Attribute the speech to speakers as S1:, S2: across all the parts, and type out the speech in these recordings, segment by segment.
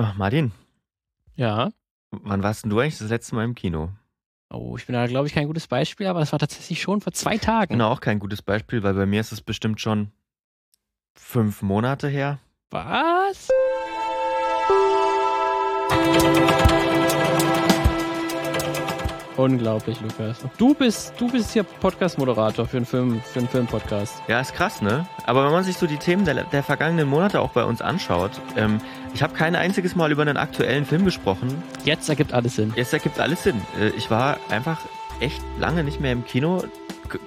S1: Oh, Martin,
S2: Ja.
S1: wann warst denn du eigentlich das letzte Mal im Kino?
S2: Oh, ich bin da, glaube ich, kein gutes Beispiel, aber das war tatsächlich schon vor zwei Tagen.
S1: Genau, auch kein gutes Beispiel, weil bei mir ist es bestimmt schon fünf Monate her.
S2: Was? Unglaublich, Lukas. Du bist, du bist hier Podcast-Moderator für einen Film, für einen Filmpodcast.
S1: Ja, ist krass, ne? Aber wenn man sich so die Themen der, der vergangenen Monate auch bei uns anschaut, ähm, ich habe kein einziges Mal über einen aktuellen Film gesprochen.
S2: Jetzt ergibt alles Sinn.
S1: Jetzt ergibt alles Sinn. Äh, ich war einfach echt lange nicht mehr im Kino.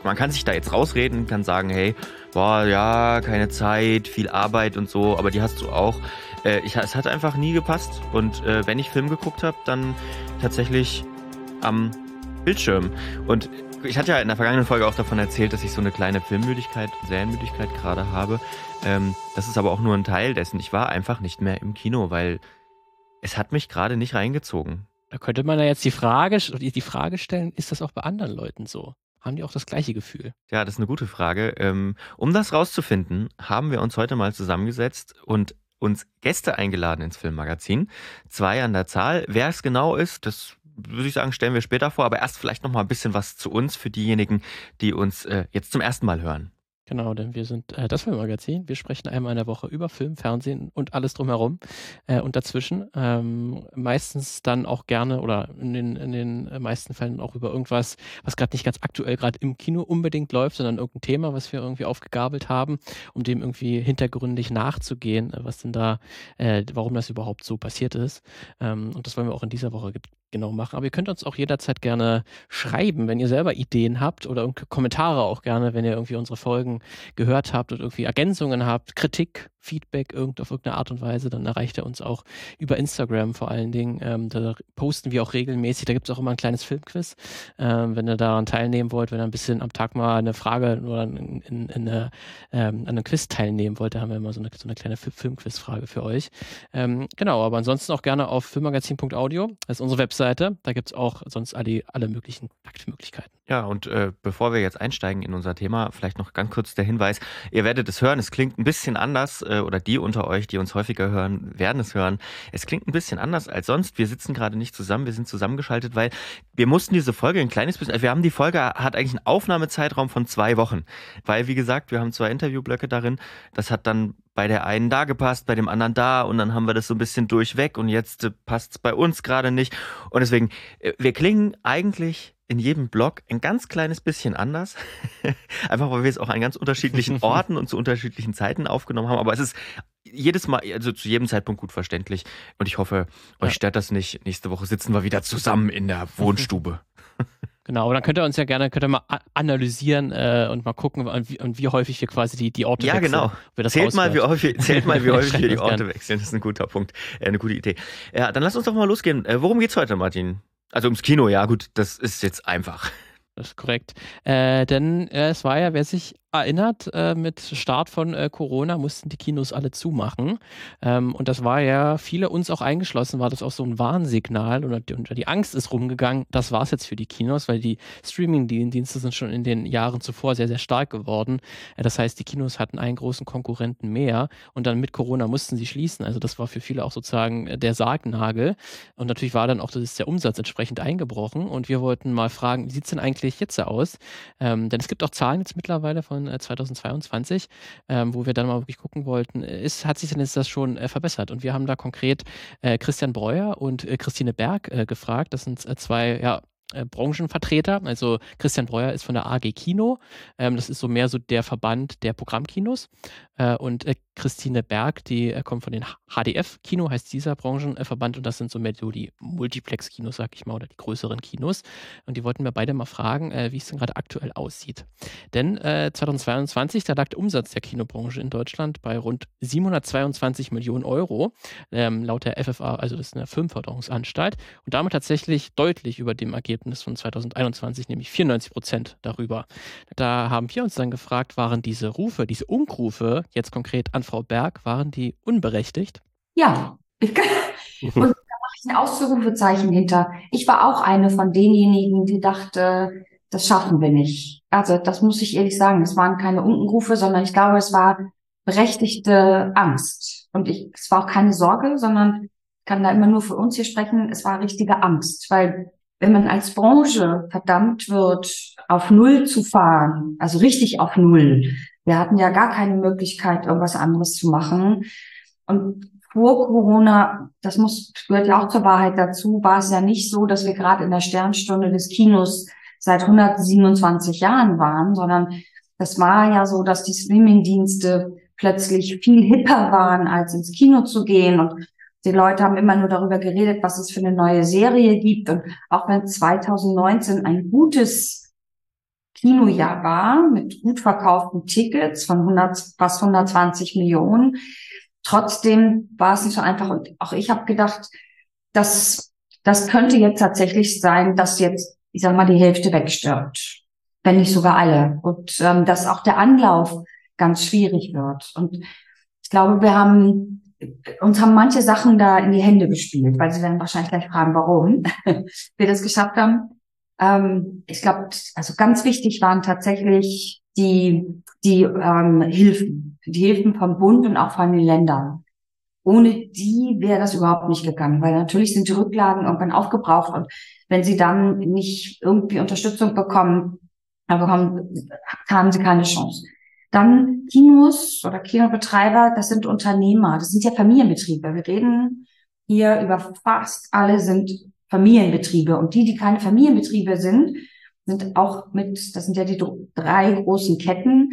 S1: Man kann sich da jetzt rausreden, kann sagen, hey, boah, ja, keine Zeit, viel Arbeit und so, aber die hast du auch. Äh, ich, es hat einfach nie gepasst. Und äh, wenn ich Film geguckt habe, dann tatsächlich am Bildschirm. Und ich hatte ja in der vergangenen Folge auch davon erzählt, dass ich so eine kleine Filmmüdigkeit, Serienmüdigkeit gerade habe. Ähm, das ist aber auch nur ein Teil dessen. Ich war einfach nicht mehr im Kino, weil es hat mich gerade nicht reingezogen.
S2: Da könnte man ja jetzt die Frage, die Frage stellen, ist das auch bei anderen Leuten so? Haben die auch das gleiche Gefühl?
S1: Ja, das ist eine gute Frage. Ähm, um das rauszufinden, haben wir uns heute mal zusammengesetzt und uns Gäste eingeladen ins Filmmagazin. Zwei an der Zahl. Wer es genau ist, das würde ich sagen, stellen wir später vor. Aber erst vielleicht noch mal ein bisschen was zu uns für diejenigen, die uns äh, jetzt zum ersten Mal hören.
S2: Genau, denn wir sind äh, das Filmmagazin. Wir sprechen einmal in der Woche über Film, Fernsehen und alles drumherum äh, und dazwischen. Ähm, meistens dann auch gerne oder in den, in den meisten Fällen auch über irgendwas, was gerade nicht ganz aktuell gerade im Kino unbedingt läuft, sondern irgendein Thema, was wir irgendwie aufgegabelt haben, um dem irgendwie hintergründig nachzugehen, äh, was denn da, äh, warum das überhaupt so passiert ist. Ähm, und das wollen wir auch in dieser Woche genau machen. Aber ihr könnt uns auch jederzeit gerne schreiben, wenn ihr selber Ideen habt oder Kommentare auch gerne, wenn ihr irgendwie unsere Folgen gehört habt und irgendwie Ergänzungen habt, Kritik, Feedback irgend, auf irgendeine Art und Weise, dann erreicht er uns auch über Instagram vor allen Dingen. Ähm, da posten wir auch regelmäßig. Da gibt es auch immer ein kleines Filmquiz. Ähm, wenn ihr daran teilnehmen wollt, wenn ihr ein bisschen am Tag mal eine Frage oder in, in, in eine, ähm, an einem Quiz teilnehmen wollt, da haben wir immer so eine, so eine kleine Fi- Filmquiz-Frage für euch. Ähm, genau, aber ansonsten auch gerne auf filmmagazin.audio. Das ist unsere Webseite. Da gibt es auch sonst alle, alle möglichen Kontaktmöglichkeiten.
S1: Ja, und äh, bevor wir jetzt einsteigen in unser Thema, vielleicht noch ganz kurz der Hinweis. Ihr werdet es hören, es klingt ein bisschen anders, äh, oder die unter euch, die uns häufiger hören, werden es hören. Es klingt ein bisschen anders als sonst. Wir sitzen gerade nicht zusammen, wir sind zusammengeschaltet, weil wir mussten diese Folge ein kleines bisschen, also wir haben die Folge, hat eigentlich einen Aufnahmezeitraum von zwei Wochen. Weil, wie gesagt, wir haben zwei Interviewblöcke darin. Das hat dann bei der einen da gepasst, bei dem anderen da und dann haben wir das so ein bisschen durchweg und jetzt äh, passt es bei uns gerade nicht. Und deswegen, äh, wir klingen eigentlich in jedem Blog ein ganz kleines bisschen anders. Einfach weil wir es auch an ganz unterschiedlichen Orten und zu unterschiedlichen Zeiten aufgenommen haben. Aber es ist jedes Mal, also zu jedem Zeitpunkt gut verständlich. Und ich hoffe, euch
S2: Ja.
S1: stört das nicht. Nächste Woche sitzen wir wieder zusammen in der Wohnstube.
S2: Genau, aber dann könnt ihr uns ja gerne könnt ihr mal analysieren äh, und mal gucken, und wie, und wie häufig wir quasi die, die Orte
S1: Ja,
S2: wechseln.
S1: genau.
S2: wir das
S1: Zählt mal, häufig, zählt mal, wie häufig wir die Orte wechseln. Das ist ein guter Punkt. Äh, eine gute Idee. Ja, dann lass uns doch mal losgehen. Äh, worum geht's heute, Martin? Also ums Kino, ja gut, das ist jetzt einfach.
S2: Das ist korrekt. Äh, denn äh, es war ja, wer sich erinnert, äh, mit Start von äh, Corona mussten die Kinos alle zumachen. Ähm, und das war ja, viele uns auch eingeschlossen, war das auch so ein Warnsignal oder die, und die Angst ist rumgegangen, das war es jetzt für die Kinos, weil die Streaming-Dienste sind schon in den Jahren zuvor sehr, sehr stark geworden. Äh, das heißt, die Kinos hatten einen großen Konkurrenten mehr und dann mit Corona mussten sie schließen. Also das war für viele auch sozusagen äh, der Sargnagel. Und natürlich war dann auch das ist der Umsatz entsprechend eingebrochen. Und wir wollten mal fragen, wie sieht es denn eigentlich jetzt aus? Ähm, denn es gibt auch Zahlen jetzt mittlerweile von äh, 2022, ähm, wo wir dann mal wirklich gucken wollten, äh, ist, hat sich denn jetzt das schon äh, verbessert? Und wir haben da konkret äh, Christian Breuer und äh, Christine Berg äh, gefragt. Das sind äh, zwei, ja, äh, Branchenvertreter. Also Christian Breuer ist von der AG Kino. Ähm, das ist so mehr so der Verband der Programmkinos. Äh, und äh, Christine Berg, die äh, kommt von den HDF Kino, heißt dieser Branchenverband. Und das sind so mehr so die Multiplex-Kinos, sag ich mal, oder die größeren Kinos. Und die wollten wir beide mal fragen, äh, wie es denn gerade aktuell aussieht. Denn äh, 2022, da lag der Umsatz der Kinobranche in Deutschland bei rund 722 Millionen Euro, ähm, laut der FFA, also das ist eine Firmenförderungsanstalt, und damit tatsächlich deutlich über dem Ergebnis von 2021, nämlich 94 Prozent darüber. Da haben wir uns dann gefragt, waren diese Rufe, diese Unkrufe, jetzt konkret an Frau Berg, waren die unberechtigt?
S3: Ja, ich kann, und da mache ich ein Ausrufezeichen hinter. Ich war auch eine von denjenigen, die dachte, das schaffen wir nicht. Also das muss ich ehrlich sagen. Es waren keine Unkenrufe, sondern ich glaube, es war berechtigte Angst. Und ich, es war auch keine Sorge, sondern kann da immer nur für uns hier sprechen, es war richtige Angst, weil wenn man als Branche verdammt wird, auf Null zu fahren, also richtig auf Null, wir hatten ja gar keine Möglichkeit, irgendwas anderes zu machen. Und vor Corona, das muss, gehört ja auch zur Wahrheit dazu, war es ja nicht so, dass wir gerade in der Sternstunde des Kinos seit 127 Jahren waren, sondern das war ja so, dass die Streamingdienste plötzlich viel hipper waren, als ins Kino zu gehen. Und die Leute haben immer nur darüber geredet, was es für eine neue Serie gibt. Und auch wenn 2019 ein gutes Kinojahr war, mit gut verkauften Tickets von 100, fast 120 Millionen, trotzdem war es nicht so einfach. Und auch ich habe gedacht, dass das könnte jetzt tatsächlich sein, dass jetzt, ich sag mal, die Hälfte wegstirbt, wenn nicht sogar alle. Und ähm, dass auch der Anlauf ganz schwierig wird. Und ich glaube, wir haben uns haben manche Sachen da in die Hände gespielt, weil sie werden wahrscheinlich gleich fragen, warum wir das geschafft haben. Ähm, ich glaube, also ganz wichtig waren tatsächlich die die ähm, Hilfen, die Hilfen vom Bund und auch von den Ländern. Ohne die wäre das überhaupt nicht gegangen, weil natürlich sind die Rücklagen irgendwann aufgebraucht und wenn sie dann nicht irgendwie Unterstützung bekommen, bekommen haben sie keine Chance. Dann Kinos oder Kinobetreiber, das sind Unternehmer, das sind ja Familienbetriebe. Wir reden hier über fast alle sind Familienbetriebe. Und die, die keine Familienbetriebe sind, sind auch mit, das sind ja die drei großen Ketten.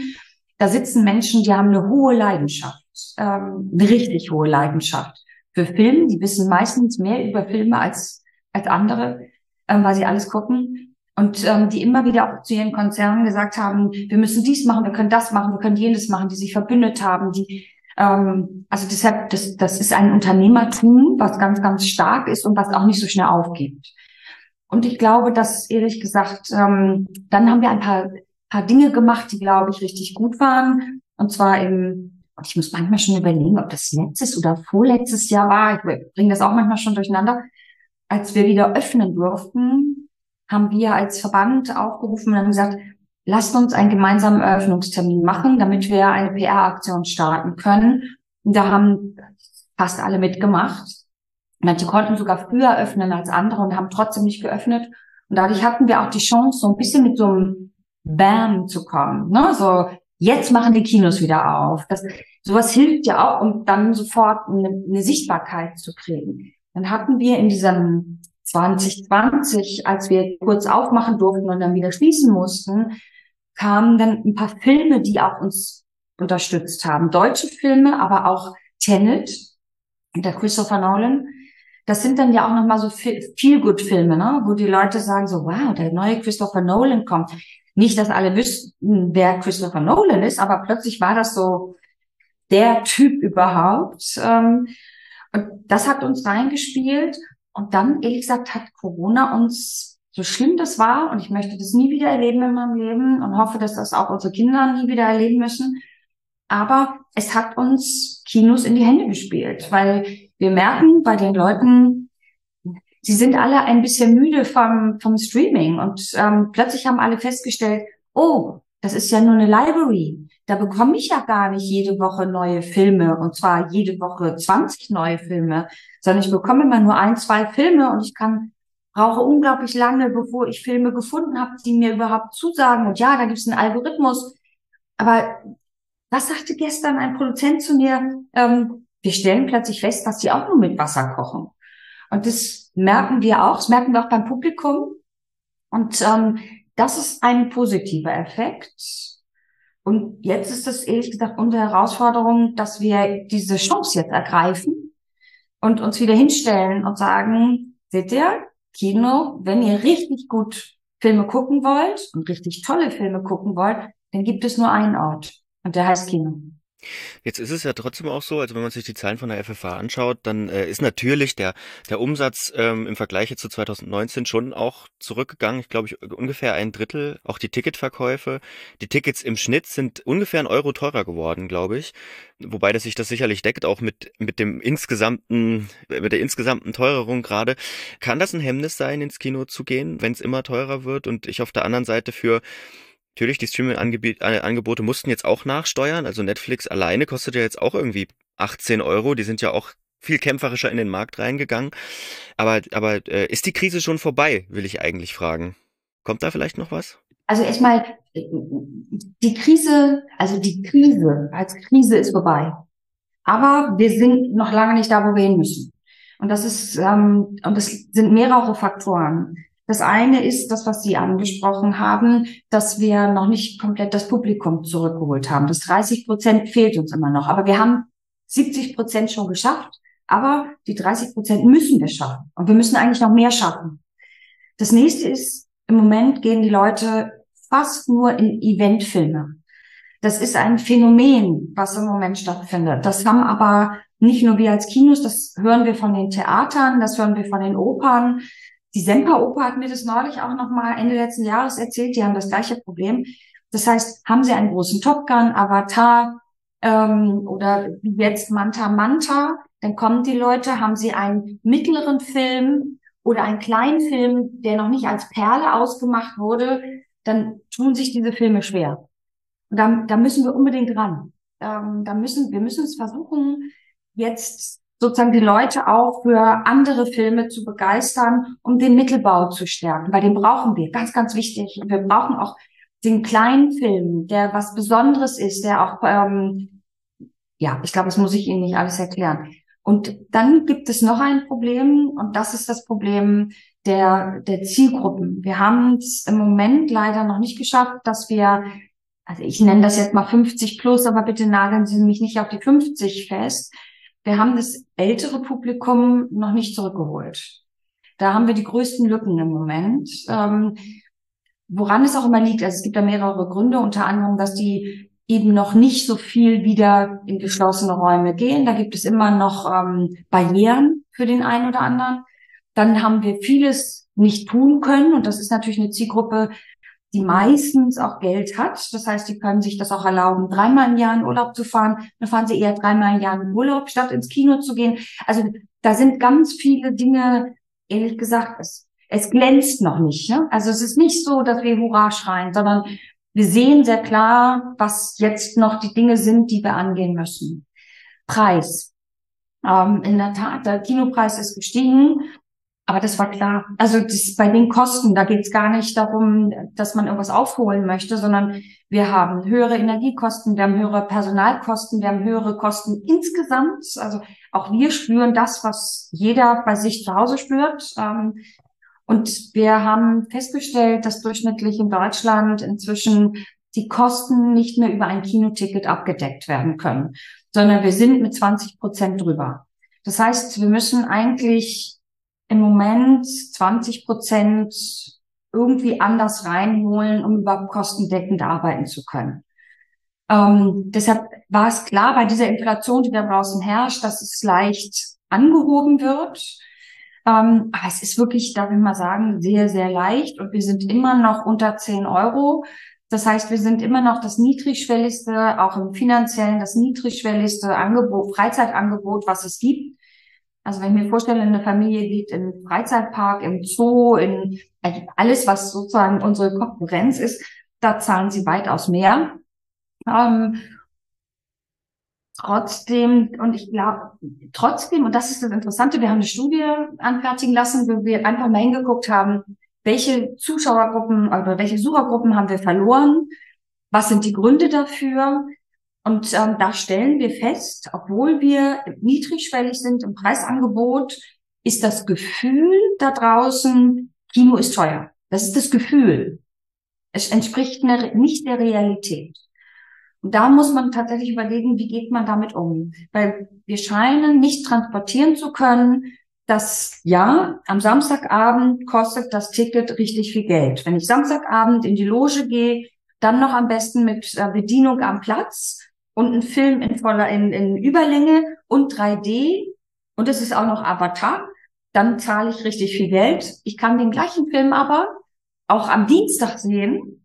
S3: Da sitzen Menschen, die haben eine hohe Leidenschaft, ähm, eine richtig hohe Leidenschaft für Film. Die wissen meistens mehr über Filme als, als andere, ähm, weil sie alles gucken und ähm, die immer wieder auch zu ihren Konzernen gesagt haben, wir müssen dies machen, wir können das machen, wir können jenes machen, die sich verbündet haben, die ähm, also deshalb, das, das ist ein Unternehmertum, was ganz, ganz stark ist und was auch nicht so schnell aufgibt. Und ich glaube, dass ehrlich gesagt, ähm, dann haben wir ein paar, paar Dinge gemacht, die, glaube ich, richtig gut waren. Und zwar im, und ich muss manchmal schon überlegen, ob das letztes oder vorletztes Jahr war. Ich bringe das auch manchmal schon durcheinander. Als wir wieder öffnen durften, haben wir als Verband aufgerufen und haben gesagt, lasst uns einen gemeinsamen Eröffnungstermin machen, damit wir eine PR-Aktion starten können. Und da haben fast alle mitgemacht. Manche konnten sogar früher öffnen als andere und haben trotzdem nicht geöffnet. Und dadurch hatten wir auch die Chance, so ein bisschen mit so einem Bam zu kommen. Ne? So, jetzt machen die Kinos wieder auf. Das, sowas hilft ja auch, um dann sofort eine, eine Sichtbarkeit zu kriegen. Dann hatten wir in diesem 2020, als wir kurz aufmachen durften und dann wieder schließen mussten, kamen dann ein paar Filme, die auch uns unterstützt haben. Deutsche Filme, aber auch Tenet, der Christopher Nolan. Das sind dann ja auch nochmal so Feel-Good-Filme, ne? wo die Leute sagen so, wow, der neue Christopher Nolan kommt. Nicht, dass alle wüssten, wer Christopher Nolan ist, aber plötzlich war das so der Typ überhaupt. Ähm, und das hat uns reingespielt. Und dann, ehrlich gesagt, hat Corona uns, so schlimm das war, und ich möchte das nie wieder erleben in meinem Leben und hoffe, dass das auch unsere Kinder nie wieder erleben müssen. Aber es hat uns Kinos in die Hände gespielt, weil wir merken bei den Leuten, sie sind alle ein bisschen müde vom, vom Streaming und ähm, plötzlich haben alle festgestellt, oh, das ist ja nur eine Library. Da bekomme ich ja gar nicht jede Woche neue Filme und zwar jede Woche 20 neue Filme, sondern ich bekomme immer nur ein, zwei Filme und ich kann brauche unglaublich lange, bevor ich Filme gefunden habe, die mir überhaupt zusagen. Und ja, da gibt es einen Algorithmus. Aber was sagte gestern ein Produzent zu mir? Ähm, wir stellen plötzlich fest, dass sie auch nur mit Wasser kochen. Und das merken wir auch, das merken wir auch beim Publikum. Und ähm, das ist ein positiver Effekt. Und jetzt ist es ehrlich gesagt unsere Herausforderung, dass wir diese Chance jetzt ergreifen und uns wieder hinstellen und sagen, seht ihr, Kino, wenn ihr richtig gut Filme gucken wollt und richtig tolle Filme gucken wollt, dann gibt es nur einen Ort und der heißt Kino.
S1: Jetzt ist es ja trotzdem auch so, also wenn man sich die Zahlen von der FFA anschaut, dann äh, ist natürlich der, der Umsatz ähm, im Vergleich zu 2019 schon auch zurückgegangen. Ich glaube, ich, ungefähr ein Drittel. Auch die Ticketverkäufe. Die Tickets im Schnitt sind ungefähr ein Euro teurer geworden, glaube ich. Wobei das sich das sicherlich deckt, auch mit, mit dem insgesamten, mit der insgesamten Teuerung gerade. Kann das ein Hemmnis sein, ins Kino zu gehen, wenn es immer teurer wird und ich auf der anderen Seite für Natürlich, die Streaming-Angebote mussten jetzt auch nachsteuern. Also Netflix alleine kostet ja jetzt auch irgendwie 18 Euro. Die sind ja auch viel kämpferischer in den Markt reingegangen. Aber, aber äh, ist die Krise schon vorbei, will ich eigentlich fragen. Kommt da vielleicht noch was?
S3: Also erstmal, die Krise, also die Krise als Krise ist vorbei. Aber wir sind noch lange nicht da, wo wir hin müssen. Und das ist, ähm, und das sind mehrere Faktoren. Das eine ist das, was Sie angesprochen haben, dass wir noch nicht komplett das Publikum zurückgeholt haben. Das 30 Prozent fehlt uns immer noch. Aber wir haben 70 Prozent schon geschafft. Aber die 30 Prozent müssen wir schaffen. Und wir müssen eigentlich noch mehr schaffen. Das nächste ist, im Moment gehen die Leute fast nur in Eventfilme. Das ist ein Phänomen, was im Moment stattfindet. Das haben aber nicht nur wir als Kinos, das hören wir von den Theatern, das hören wir von den Opern. Die Semperoper hat mir das neulich auch noch mal Ende letzten Jahres erzählt. Die haben das gleiche Problem. Das heißt, haben sie einen großen Top Gun, Avatar ähm, oder jetzt Manta Manta, dann kommen die Leute, haben sie einen mittleren Film oder einen kleinen Film, der noch nicht als Perle ausgemacht wurde, dann tun sich diese Filme schwer. Und da, da müssen wir unbedingt ran. Ähm, da müssen wir müssen es versuchen, jetzt sozusagen die Leute auch für andere Filme zu begeistern, um den Mittelbau zu stärken, weil den brauchen wir, ganz, ganz wichtig. Wir brauchen auch den kleinen Film, der was Besonderes ist, der auch, ähm, ja, ich glaube, das muss ich Ihnen nicht alles erklären. Und dann gibt es noch ein Problem, und das ist das Problem der, der Zielgruppen. Wir haben es im Moment leider noch nicht geschafft, dass wir, also ich nenne das jetzt mal 50 plus, aber bitte nageln Sie mich nicht auf die 50 fest, wir haben das ältere Publikum noch nicht zurückgeholt. Da haben wir die größten Lücken im Moment. Ähm, woran es auch immer liegt, also es gibt da mehrere Gründe, unter anderem, dass die eben noch nicht so viel wieder in geschlossene Räume gehen. Da gibt es immer noch ähm, Barrieren für den einen oder anderen. Dann haben wir vieles nicht tun können und das ist natürlich eine Zielgruppe, die meistens auch Geld hat. Das heißt, die können sich das auch erlauben, dreimal im Jahr in Urlaub zu fahren. Dann fahren sie eher dreimal im Jahr in Urlaub, statt ins Kino zu gehen. Also da sind ganz viele Dinge, ehrlich gesagt, es, es glänzt noch nicht. Ne? Also es ist nicht so, dass wir Hurra schreien, sondern wir sehen sehr klar, was jetzt noch die Dinge sind, die wir angehen müssen. Preis. Ähm, in der Tat, der Kinopreis ist gestiegen. Aber das war klar. Also das, bei den Kosten, da geht es gar nicht darum, dass man irgendwas aufholen möchte, sondern wir haben höhere Energiekosten, wir haben höhere Personalkosten, wir haben höhere Kosten insgesamt. Also auch wir spüren das, was jeder bei sich zu Hause spürt. Ähm, und wir haben festgestellt, dass durchschnittlich in Deutschland inzwischen die Kosten nicht mehr über ein Kinoticket abgedeckt werden können, sondern wir sind mit 20 Prozent drüber. Das heißt, wir müssen eigentlich im Moment 20 Prozent irgendwie anders reinholen, um überhaupt kostendeckend arbeiten zu können. Ähm, deshalb war es klar bei dieser Inflation, die da draußen herrscht, dass es leicht angehoben wird. Ähm, aber es ist wirklich, darf ich mal sagen, sehr, sehr leicht und wir sind immer noch unter 10 Euro. Das heißt, wir sind immer noch das niedrigschwelligste, auch im finanziellen, das niedrigschwelligste Angebot, Freizeitangebot, was es gibt. Also wenn ich mir vorstelle, eine Familie geht im Freizeitpark, im Zoo, in also alles, was sozusagen unsere Konkurrenz ist, da zahlen sie weitaus mehr. Ähm, trotzdem, und ich glaube, trotzdem, und das ist das Interessante, wir haben eine Studie anfertigen lassen, wo wir einfach mal hingeguckt haben, welche Zuschauergruppen oder welche Suchergruppen haben wir verloren? Was sind die Gründe dafür? Und ähm, da stellen wir fest, obwohl wir niedrigschwellig sind im Preisangebot, ist das Gefühl da draußen, Kino ist teuer. Das ist das Gefühl. Es entspricht nicht der Realität. Und da muss man tatsächlich überlegen, wie geht man damit um? Weil wir scheinen nicht transportieren zu können, dass ja, am Samstagabend kostet das Ticket richtig viel Geld. Wenn ich Samstagabend in die Loge gehe, dann noch am besten mit äh, Bedienung am Platz, und ein Film in voller, in, in Überlänge und 3D und es ist auch noch Avatar, dann zahle ich richtig viel Geld. Ich kann den gleichen Film aber auch am Dienstag sehen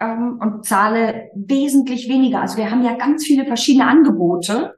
S3: ähm, und zahle wesentlich weniger. Also wir haben ja ganz viele verschiedene Angebote.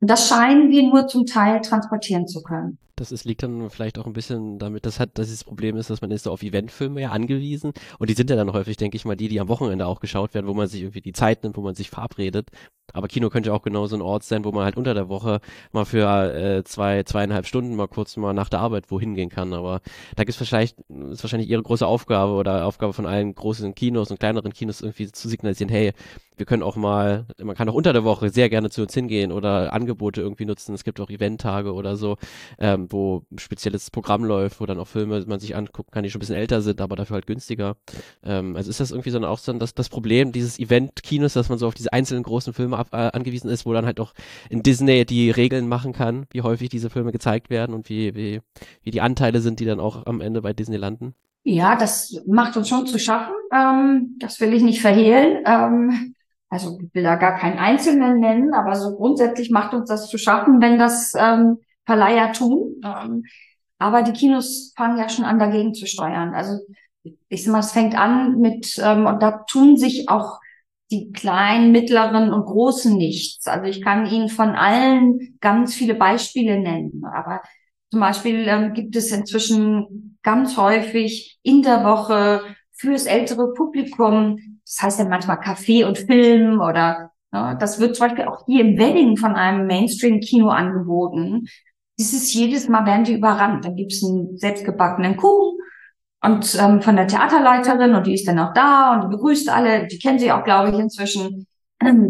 S3: Und das scheinen wir nur zum Teil transportieren zu können.
S4: Das ist, liegt dann vielleicht auch ein bisschen damit, dass hat, dass das Problem ist, dass man ist so auf Eventfilme ja angewiesen und die sind ja dann häufig, denke ich mal, die, die am Wochenende auch geschaut werden, wo man sich irgendwie die Zeit nimmt, wo man sich verabredet. Aber Kino könnte auch genau so ein Ort sein, wo man halt unter der Woche mal für äh, zwei, zweieinhalb Stunden mal kurz mal nach der Arbeit wohin gehen kann. Aber da gibt es wahrscheinlich, ist wahrscheinlich ihre große Aufgabe oder Aufgabe von allen großen Kinos und kleineren Kinos irgendwie zu signalisieren, hey, wir können auch mal, man kann auch unter der Woche sehr gerne zu uns hingehen oder Angebote irgendwie nutzen. Es gibt auch Eventtage oder so, ähm, wo ein spezielles Programm läuft, wo dann auch Filme man sich angucken kann, die schon ein bisschen älter sind, aber dafür halt günstiger. Ähm, also ist das irgendwie so auch so das, das Problem dieses Event-Kinos, dass man so auf diese einzelnen großen Filme ab, äh, angewiesen ist, wo dann halt auch in Disney die Regeln machen kann, wie häufig diese Filme gezeigt werden und wie, wie, wie die Anteile sind, die dann auch am Ende bei Disney landen?
S3: Ja, das macht uns schon zu schaffen. Ähm, das will ich nicht verhehlen. Ähm, also ich will da gar keinen Einzelnen nennen, aber so grundsätzlich macht uns das zu schaffen, wenn das ähm, Verleiher tun. Ähm, aber die Kinos fangen ja schon an, dagegen zu steuern. Also ich sag mal, es fängt an mit, ähm, und da tun sich auch die kleinen, mittleren und großen nichts. Also ich kann Ihnen von allen ganz viele Beispiele nennen. Aber zum Beispiel ähm, gibt es inzwischen ganz häufig in der Woche fürs ältere Publikum das heißt ja manchmal Kaffee und Film oder ne, das wird zum Beispiel auch hier im Wedding von einem Mainstream-Kino angeboten. Dieses jedes Mal werden die überrannt. Dann gibt's einen selbstgebackenen Kuchen und ähm, von der Theaterleiterin und die ist dann auch da und begrüßt alle. Die kennen sie auch, glaube ich, inzwischen.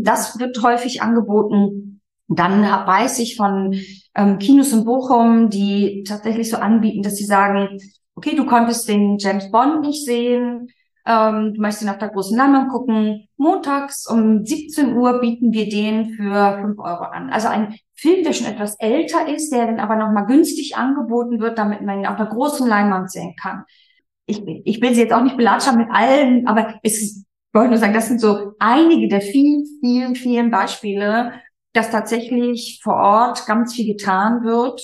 S3: Das wird häufig angeboten. Dann weiß ich von ähm, Kinos in Bochum, die tatsächlich so anbieten, dass sie sagen, okay, du konntest den James Bond nicht sehen, ähm, du möchtest ihn auf der großen Leinwand gucken. Montags um 17 Uhr bieten wir den für 5 Euro an. Also ein Film, der schon etwas älter ist, der dann aber nochmal günstig angeboten wird, damit man ihn auf der großen Leinwand sehen kann. Ich, ich will sie jetzt auch nicht belatschern mit allen, aber es ist, ich wollte nur sagen, das sind so einige der vielen, vielen, vielen Beispiele, dass tatsächlich vor Ort ganz viel getan wird,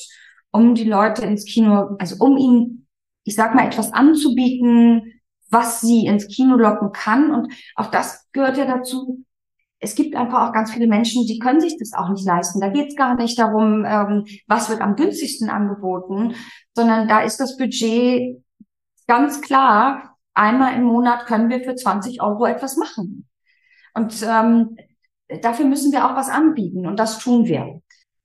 S3: um die Leute ins Kino, also um ihnen, ich sag mal, etwas anzubieten, was sie ins Kino locken kann. Und auch das gehört ja dazu. Es gibt einfach auch ganz viele Menschen, die können sich das auch nicht leisten. Da geht es gar nicht darum, ähm, was wird am günstigsten angeboten, sondern da ist das Budget ganz klar. Einmal im Monat können wir für 20 Euro etwas machen. Und ähm, dafür müssen wir auch was anbieten und das tun wir.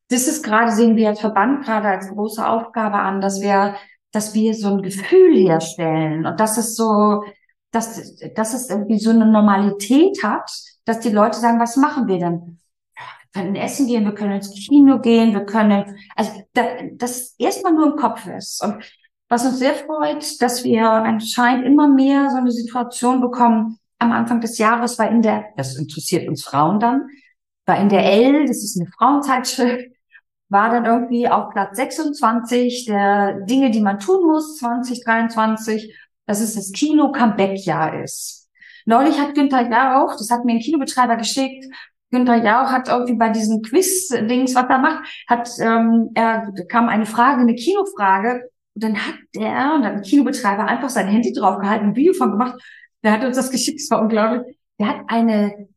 S3: Das ist gerade, sehen wir als Verband gerade als große Aufgabe an, dass wir dass wir so ein Gefühl herstellen und dass es so, dass, dass es irgendwie so eine Normalität hat, dass die Leute sagen, was machen wir denn? Wir können essen gehen, wir können ins Kino gehen, wir können, also da, das erstmal nur im Kopf ist. Und was uns sehr freut, dass wir anscheinend immer mehr so eine Situation bekommen. Am Anfang des Jahres war in der, das interessiert uns Frauen dann, war in der L, das ist eine Frauenzeitschrift, war dann irgendwie auf Platz 26 der Dinge, die man tun muss 2023, dass es das Kino-Comeback-Jahr ist. Neulich hat Günther Jauch, das hat mir ein Kinobetreiber geschickt, Günther Jauch hat irgendwie bei diesen Quiz-Dings, was er macht, hat, ähm, er kam eine Frage, eine Kinofrage, und dann hat der, und ein Kinobetreiber einfach sein Handy draufgehalten, ein Video von gemacht, der hat uns das geschickt, das war unglaublich. Der hat eine,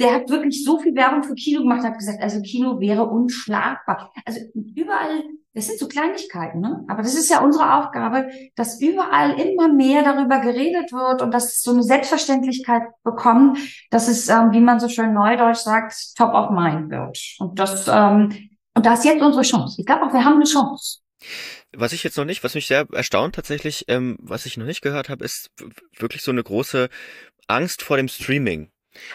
S3: der hat wirklich so viel Werbung für Kino gemacht, hat gesagt, also Kino wäre unschlagbar. Also überall, das sind so Kleinigkeiten, ne? Aber das ist ja unsere Aufgabe, dass überall immer mehr darüber geredet wird und dass so eine Selbstverständlichkeit bekommt, dass es, ähm, wie man so schön neudeutsch sagt, top of mind wird. Und das, ähm, und da ist jetzt unsere Chance. Ich glaube auch, wir haben eine Chance.
S1: Was ich jetzt noch nicht, was mich sehr erstaunt tatsächlich, ähm, was ich noch nicht gehört habe, ist wirklich so eine große Angst vor dem Streaming.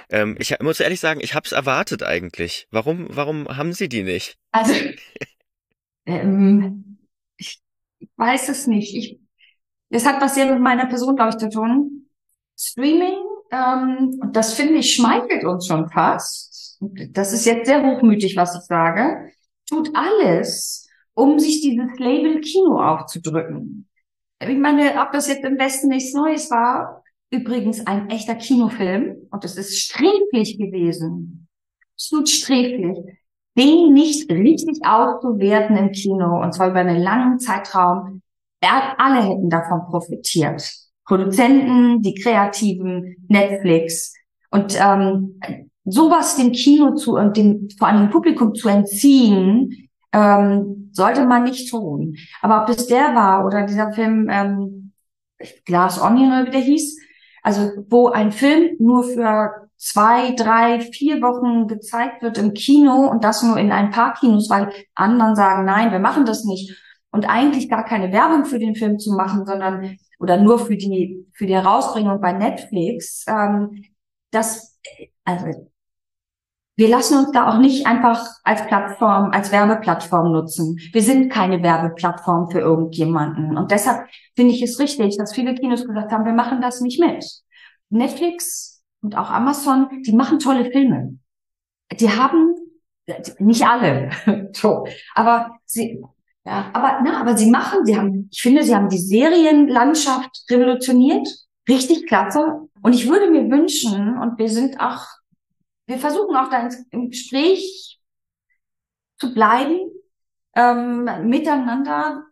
S1: Ähm, ich muss ehrlich sagen, ich habe es erwartet eigentlich. Warum, warum haben Sie die nicht?
S3: Also, ähm, ich weiß es nicht. Ich, das hat was sehr mit meiner Person, glaube ich, zu tun. Streaming, ähm, das finde ich schmeichelt uns schon fast. Das ist jetzt sehr hochmütig, was ich sage. Tut alles, um sich dieses Label Kino aufzudrücken. Ich meine, ob das jetzt im Westen nichts Neues war, übrigens ein echter Kinofilm und es ist sträflich gewesen, absolut sträflich, den nicht richtig auszuwerten im Kino und zwar über einen langen Zeitraum. Alle hätten davon profitiert. Produzenten, die Kreativen, Netflix und ähm, sowas dem Kino zu und dem vor allem dem Publikum zu entziehen, Ähm, sollte man nicht tun. Aber ob es der war oder dieser Film ähm, Glass Onion oder wie der hieß, also wo ein Film nur für zwei, drei, vier Wochen gezeigt wird im Kino und das nur in ein paar Kinos, weil anderen sagen, nein, wir machen das nicht. Und eigentlich gar keine Werbung für den Film zu machen, sondern oder nur für die für die Herausbringung bei Netflix. Ähm, das also wir lassen uns da auch nicht einfach als Plattform, als Werbeplattform nutzen. Wir sind keine Werbeplattform für irgendjemanden. Und deshalb finde ich es richtig, dass viele Kinos gesagt haben, wir machen das nicht mit. Netflix und auch Amazon, die machen tolle Filme. Die haben, nicht alle, so, aber sie, ja, aber, na, aber sie machen, sie haben, ich finde, sie haben die Serienlandschaft revolutioniert. Richtig klasse. Und ich würde mir wünschen, und wir sind auch wir versuchen auch da im Gespräch zu bleiben, ähm, miteinander,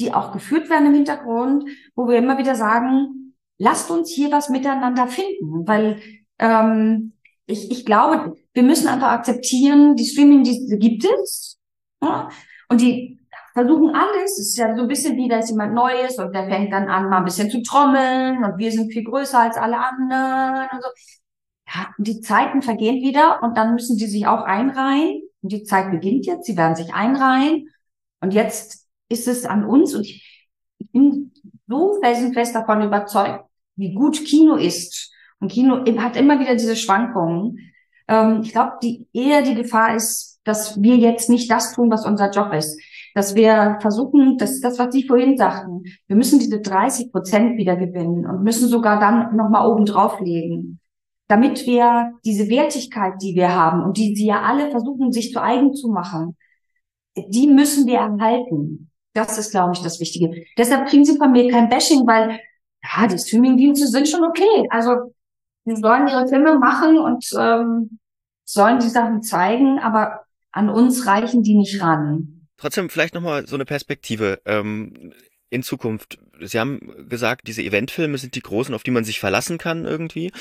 S3: die auch geführt werden im Hintergrund, wo wir immer wieder sagen, lasst uns hier was miteinander finden, weil ähm, ich, ich glaube, wir müssen einfach akzeptieren, die Streaming-Dienste gibt es ja? und die versuchen alles. Es ist ja so ein bisschen wie, da ist jemand Neues und der fängt dann an, mal ein bisschen zu trommeln und wir sind viel größer als alle anderen und so ja, die Zeiten vergehen wieder und dann müssen sie sich auch einreihen. Und die Zeit beginnt jetzt, sie werden sich einreihen. Und jetzt ist es an uns und ich, bin so felsenfest davon überzeugt, wie gut Kino ist. Und Kino hat immer wieder diese Schwankungen. Ähm, ich glaube, die eher die Gefahr ist, dass wir jetzt nicht das tun, was unser Job ist. Dass wir versuchen, das ist das, was Sie vorhin sagten. Wir müssen diese 30 Prozent wieder gewinnen und müssen sogar dann nochmal oben drauflegen damit wir diese Wertigkeit, die wir haben und die sie ja alle versuchen, sich zu eigen zu machen, die müssen wir erhalten. Das ist, glaube ich, das Wichtige. Deshalb kriegen sie von mir kein Bashing, weil ja, die Streamingdienste sind schon okay. Also sie sollen ihre Filme machen und ähm, sollen die Sachen zeigen, aber an uns reichen die nicht ran.
S1: Trotzdem vielleicht nochmal so eine Perspektive. Ähm, in Zukunft. Sie haben gesagt, diese Eventfilme sind die großen, auf die man sich verlassen kann irgendwie.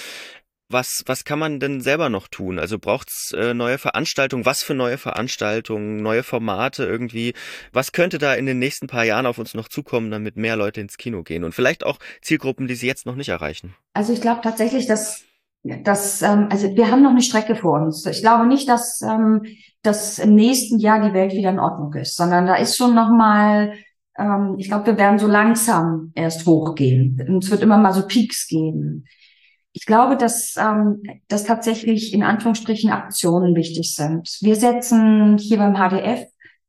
S1: Was, was kann man denn selber noch tun? Also braucht's äh, neue Veranstaltungen? Was für neue Veranstaltungen, neue Formate irgendwie? Was könnte da in den nächsten paar Jahren auf uns noch zukommen, damit mehr Leute ins Kino gehen? Und vielleicht auch Zielgruppen, die sie jetzt noch nicht erreichen?
S3: Also ich glaube tatsächlich, dass dass ähm, also wir haben noch eine Strecke vor uns. Ich glaube nicht, dass ähm, dass im nächsten Jahr die Welt wieder in Ordnung ist, sondern da ist schon noch mal ähm, ich glaube, wir werden so langsam erst hochgehen. Und es wird immer mal so Peaks geben ich glaube, dass, ähm, dass tatsächlich in Anführungsstrichen Aktionen wichtig sind. Wir setzen hier beim HDF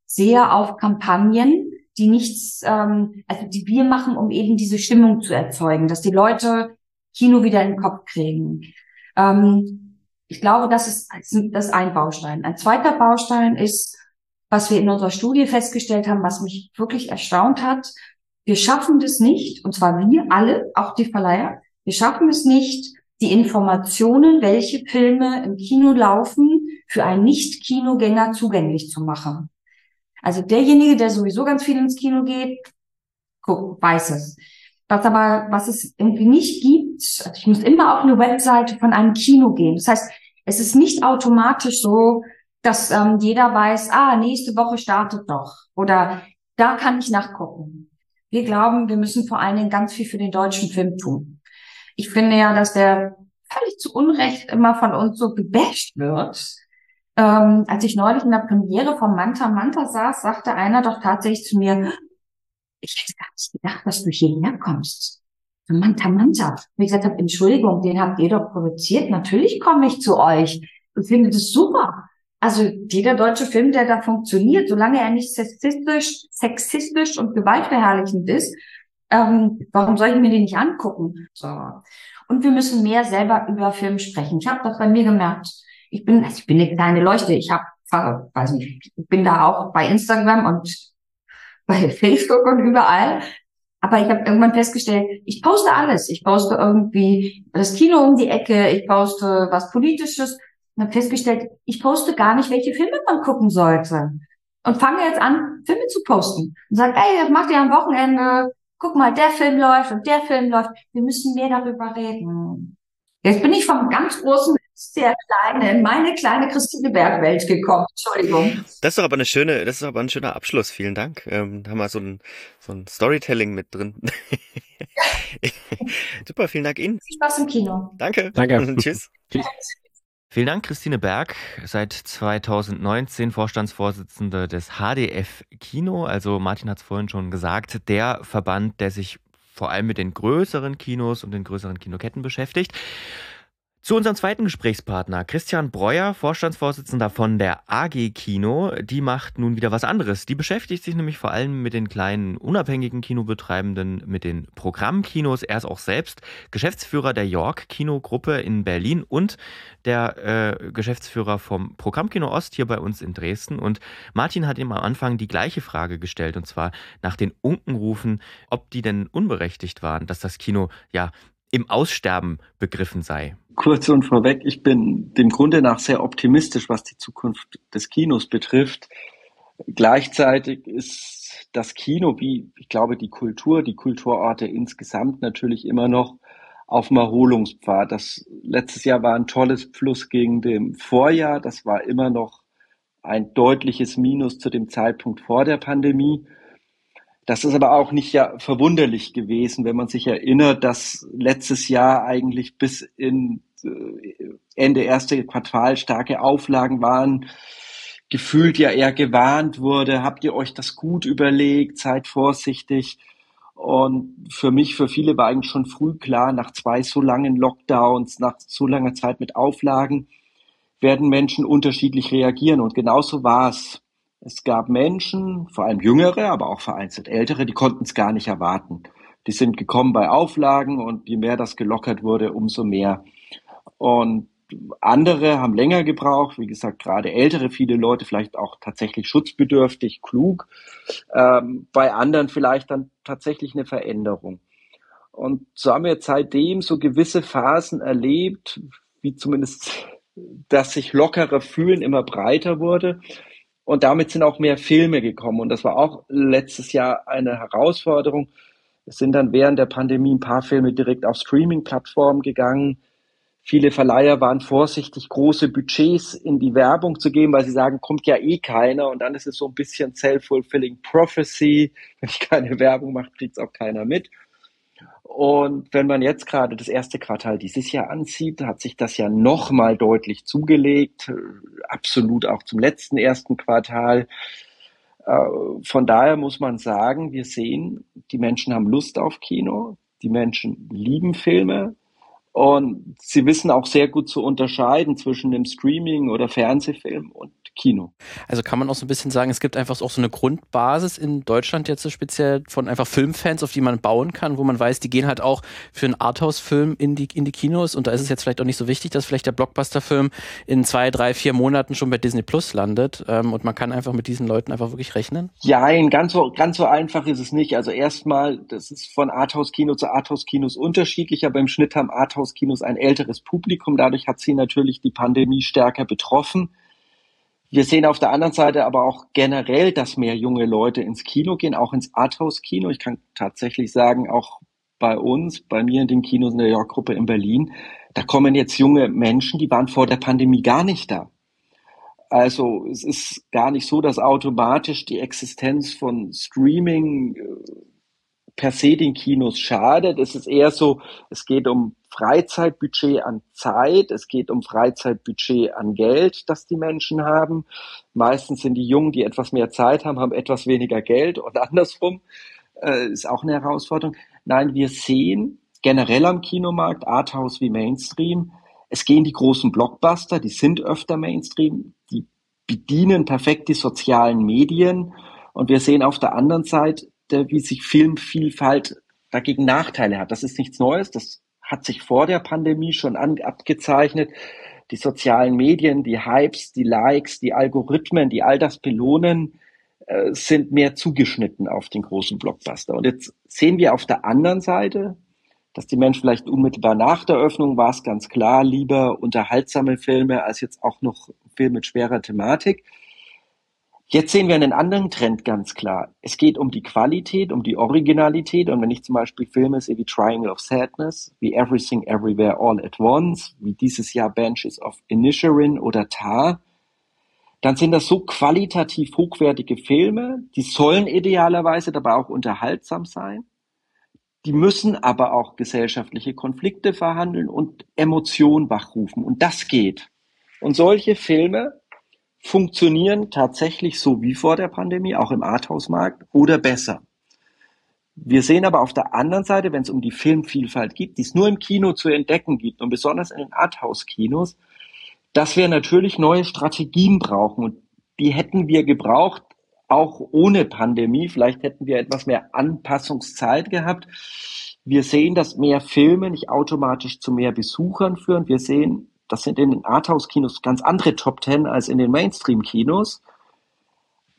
S3: sehr auf Kampagnen, die nichts, ähm, also die wir machen, um eben diese Stimmung zu erzeugen, dass die Leute Kino wieder in den Kopf kriegen. Ähm, ich glaube, das ist, das ist ein Baustein. Ein zweiter Baustein ist, was wir in unserer Studie festgestellt haben, was mich wirklich erstaunt hat. Wir schaffen das nicht, und zwar wir alle, auch die Verleiher, wir schaffen es nicht, die Informationen, welche Filme im Kino laufen, für einen Nicht-Kinogänger zugänglich zu machen. Also derjenige, der sowieso ganz viel ins Kino geht, guck, weiß es. Was aber, was es irgendwie nicht gibt, also ich muss immer auf eine Webseite von einem Kino gehen. Das heißt, es ist nicht automatisch so, dass ähm, jeder weiß, ah, nächste Woche startet doch. Oder da kann ich nachgucken. Wir glauben, wir müssen vor allen Dingen ganz viel für den deutschen Film tun. Ich finde ja, dass der völlig zu Unrecht immer von uns so gebasht wird. Ähm, als ich neulich in der Premiere von Manta Manta saß, sagte einer doch tatsächlich zu mir, ich hätte gar nicht gedacht, dass du hierher kommst. Manta Manta. Und ich gesagt habe, Entschuldigung, den habt ihr doch produziert. Natürlich komme ich zu euch und finde das super. Also jeder deutsche Film, der da funktioniert, solange er nicht sexistisch, sexistisch und gewaltverherrlichend ist, ähm, warum soll ich mir den nicht angucken? So. Und wir müssen mehr selber über Film sprechen. Ich habe das bei mir gemerkt. Ich bin, also ich bin eine kleine Leuchte. Ich habe, weiß nicht, ich bin da auch bei Instagram und bei Facebook und überall. Aber ich habe irgendwann festgestellt, ich poste alles. Ich poste irgendwie das Kino um die Ecke, ich poste was Politisches und habe festgestellt, ich poste gar nicht, welche Filme man gucken sollte. Und fange jetzt an, Filme zu posten. Und sage, ey, das macht ihr am Wochenende, guck mal, der Film läuft und der Film läuft. Wir müssen mehr darüber reden. Jetzt bin ich vom ganz großen sehr kleine, meine kleine Christine Bergwelt gekommen. Entschuldigung.
S1: Das ist doch aber eine schöne, das ist aber ein schöner Abschluss. Vielen Dank. Ähm, da haben wir so ein, so ein Storytelling mit drin. Super, vielen Dank Ihnen.
S3: Viel Spaß im Kino.
S1: Danke.
S2: Danke.
S1: Tschüss. Tschüss. Vielen Dank, Christine Berg, seit 2019 Vorstandsvorsitzende des HDF Kino. Also Martin hat es vorhin schon gesagt, der Verband, der sich vor allem mit den größeren Kinos und den größeren Kinoketten beschäftigt. Zu unserem zweiten Gesprächspartner, Christian Breuer, Vorstandsvorsitzender von der AG Kino. Die macht nun wieder was anderes. Die beschäftigt sich nämlich vor allem mit den kleinen unabhängigen Kinobetreibenden, mit den Programmkinos. Er ist auch selbst Geschäftsführer der York Kinogruppe in Berlin und der äh, Geschäftsführer vom Programmkino Ost hier bei uns in Dresden. Und Martin hat ihm am Anfang die gleiche Frage gestellt, und zwar nach den Unkenrufen, ob die denn unberechtigt waren, dass das Kino ja im Aussterben begriffen sei
S5: kurz und vorweg, ich bin dem Grunde nach sehr optimistisch, was die Zukunft des Kinos betrifft. Gleichzeitig ist das Kino, wie ich glaube, die Kultur, die Kulturorte insgesamt natürlich immer noch auf dem Erholungspfad. Das letztes Jahr war ein tolles Plus gegen dem Vorjahr. Das war immer noch ein deutliches Minus zu dem Zeitpunkt vor der Pandemie. Das ist aber auch nicht ja verwunderlich gewesen, wenn man sich erinnert, dass letztes Jahr eigentlich bis in äh, Ende erste Quartal starke Auflagen waren, gefühlt ja eher gewarnt wurde, habt ihr euch das gut überlegt, seid vorsichtig. Und für mich, für viele war eigentlich schon früh klar, nach zwei so langen Lockdowns, nach so langer Zeit mit Auflagen, werden Menschen unterschiedlich reagieren. Und genauso war es. Es gab Menschen, vor allem jüngere, aber auch vereinzelt ältere, die konnten es gar nicht erwarten. Die sind gekommen bei Auflagen und je mehr das gelockert wurde, umso mehr. Und andere haben länger gebraucht, wie gesagt, gerade ältere, viele Leute vielleicht auch tatsächlich schutzbedürftig, klug. Ähm, bei anderen vielleicht dann tatsächlich eine Veränderung. Und so haben wir seitdem so gewisse Phasen erlebt, wie zumindest dass sich lockerer Fühlen immer breiter wurde. Und damit sind auch mehr Filme gekommen. Und das war auch letztes Jahr eine Herausforderung. Es sind dann während der Pandemie ein paar Filme direkt auf Streaming-Plattformen gegangen. Viele Verleiher waren vorsichtig, große Budgets in die Werbung zu geben, weil sie sagen, kommt ja eh keiner. Und dann ist es so ein bisschen self-fulfilling prophecy. Wenn ich keine Werbung mache, kriegt es auch keiner mit. Und wenn man jetzt gerade das erste Quartal dieses Jahr ansieht, hat sich das ja nochmal deutlich zugelegt, absolut auch zum letzten ersten Quartal. Äh, von daher muss man sagen, wir sehen, die Menschen haben Lust auf Kino, die Menschen lieben Filme, und sie wissen auch sehr gut zu unterscheiden zwischen dem Streaming oder Fernsehfilm und Kino.
S2: Also kann man auch so ein bisschen sagen, es gibt einfach auch so eine Grundbasis in Deutschland jetzt so speziell von einfach Filmfans, auf die man bauen kann, wo man weiß, die gehen halt auch für einen Arthouse-Film in die, in die Kinos und da ist es jetzt vielleicht auch nicht so wichtig, dass vielleicht der Blockbuster-Film in zwei, drei, vier Monaten schon bei Disney Plus landet ähm, und man kann einfach mit diesen Leuten einfach wirklich rechnen?
S5: Ja, ganz so, ganz so einfach ist es nicht. Also erstmal, das ist von Arthouse-Kino zu Arthouse-Kinos unterschiedlich, aber im Schnitt haben Arthouse-Kinos ein älteres Publikum. Dadurch hat sie natürlich die Pandemie stärker betroffen. Wir sehen auf der anderen Seite aber auch generell, dass mehr junge Leute ins Kino gehen, auch ins Arthouse-Kino. Ich kann tatsächlich sagen, auch bei uns, bei mir in den Kinos in der York-Gruppe in Berlin, da kommen jetzt junge Menschen, die waren vor der Pandemie gar nicht da. Also es ist gar nicht so, dass automatisch die Existenz von Streaming äh, per se den Kinos schadet. Es ist eher so, es geht um Freizeitbudget an Zeit, es geht um Freizeitbudget an Geld, das die Menschen haben. Meistens sind die Jungen, die etwas mehr Zeit haben, haben etwas weniger Geld und andersrum äh, ist auch eine Herausforderung. Nein, wir sehen generell am Kinomarkt, Arthouse wie Mainstream, es gehen die großen Blockbuster, die sind öfter Mainstream, die bedienen perfekt die sozialen Medien und wir sehen auf der anderen Seite, wie sich Filmvielfalt dagegen Nachteile hat. Das ist nichts Neues, das hat sich vor der Pandemie schon an, abgezeichnet. Die sozialen Medien, die Hypes, die Likes, die Algorithmen, die all das belohnen, äh, sind mehr zugeschnitten auf den großen Blockbuster. Und jetzt sehen wir auf der anderen Seite, dass die Menschen vielleicht unmittelbar nach der Öffnung war es ganz klar, lieber unterhaltsame Filme als jetzt auch noch Filme mit schwerer Thematik. Jetzt sehen wir einen anderen Trend ganz klar. Es geht um die Qualität, um die Originalität. Und wenn ich zum Beispiel Filme sehe wie Triangle of Sadness, wie Everything Everywhere All at Once, wie dieses Jahr Benches of Inisherin oder Tar, dann sind das so qualitativ hochwertige Filme, die sollen idealerweise dabei auch unterhaltsam sein. Die müssen aber auch gesellschaftliche Konflikte verhandeln und Emotionen wachrufen. Und das geht. Und solche Filme funktionieren tatsächlich so wie vor der Pandemie, auch im Arthouse-Markt oder besser. Wir sehen aber auf der anderen Seite, wenn es um die Filmvielfalt geht, die es nur im Kino zu entdecken gibt und besonders in den Arthouse-Kinos, dass wir natürlich neue Strategien brauchen und die hätten wir gebraucht, auch ohne Pandemie. Vielleicht hätten wir etwas mehr Anpassungszeit gehabt. Wir sehen, dass mehr Filme nicht automatisch zu mehr Besuchern führen. Wir sehen, das sind in den Arthouse-Kinos ganz andere Top Ten als in den Mainstream-Kinos.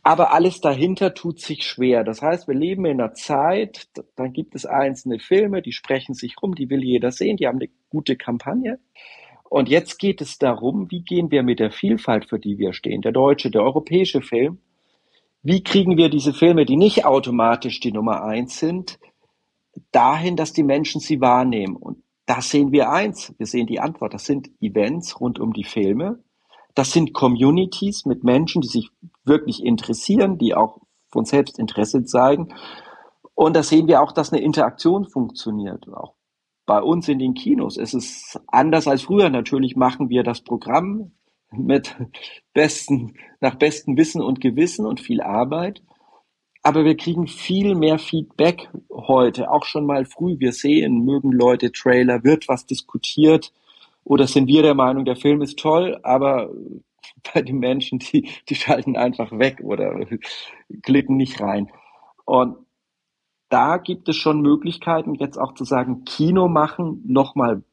S5: Aber alles dahinter tut sich schwer. Das heißt, wir leben in einer Zeit, dann gibt es einzelne Filme, die sprechen sich rum, die will jeder sehen, die haben eine gute Kampagne. Und jetzt geht es darum, wie gehen wir mit der Vielfalt, für die wir stehen, der deutsche, der europäische Film, wie kriegen wir diese Filme, die nicht automatisch die Nummer eins sind, dahin, dass die Menschen sie wahrnehmen. Und das sehen wir eins. Wir sehen die Antwort. Das sind Events rund um die Filme. Das sind Communities mit Menschen, die sich wirklich interessieren, die auch von selbst Interesse zeigen. Und da sehen wir auch, dass eine Interaktion funktioniert. Auch bei uns in den Kinos. Es ist anders als früher. Natürlich machen wir das Programm mit besten, nach bestem Wissen und Gewissen und viel Arbeit. Aber wir kriegen viel mehr Feedback heute, auch schon mal früh. Wir sehen, mögen Leute Trailer, wird was diskutiert oder sind wir der Meinung, der Film ist toll, aber bei den Menschen, die, die schalten einfach weg oder klicken nicht rein. Und da gibt es schon Möglichkeiten, jetzt auch zu sagen, Kino machen, nochmal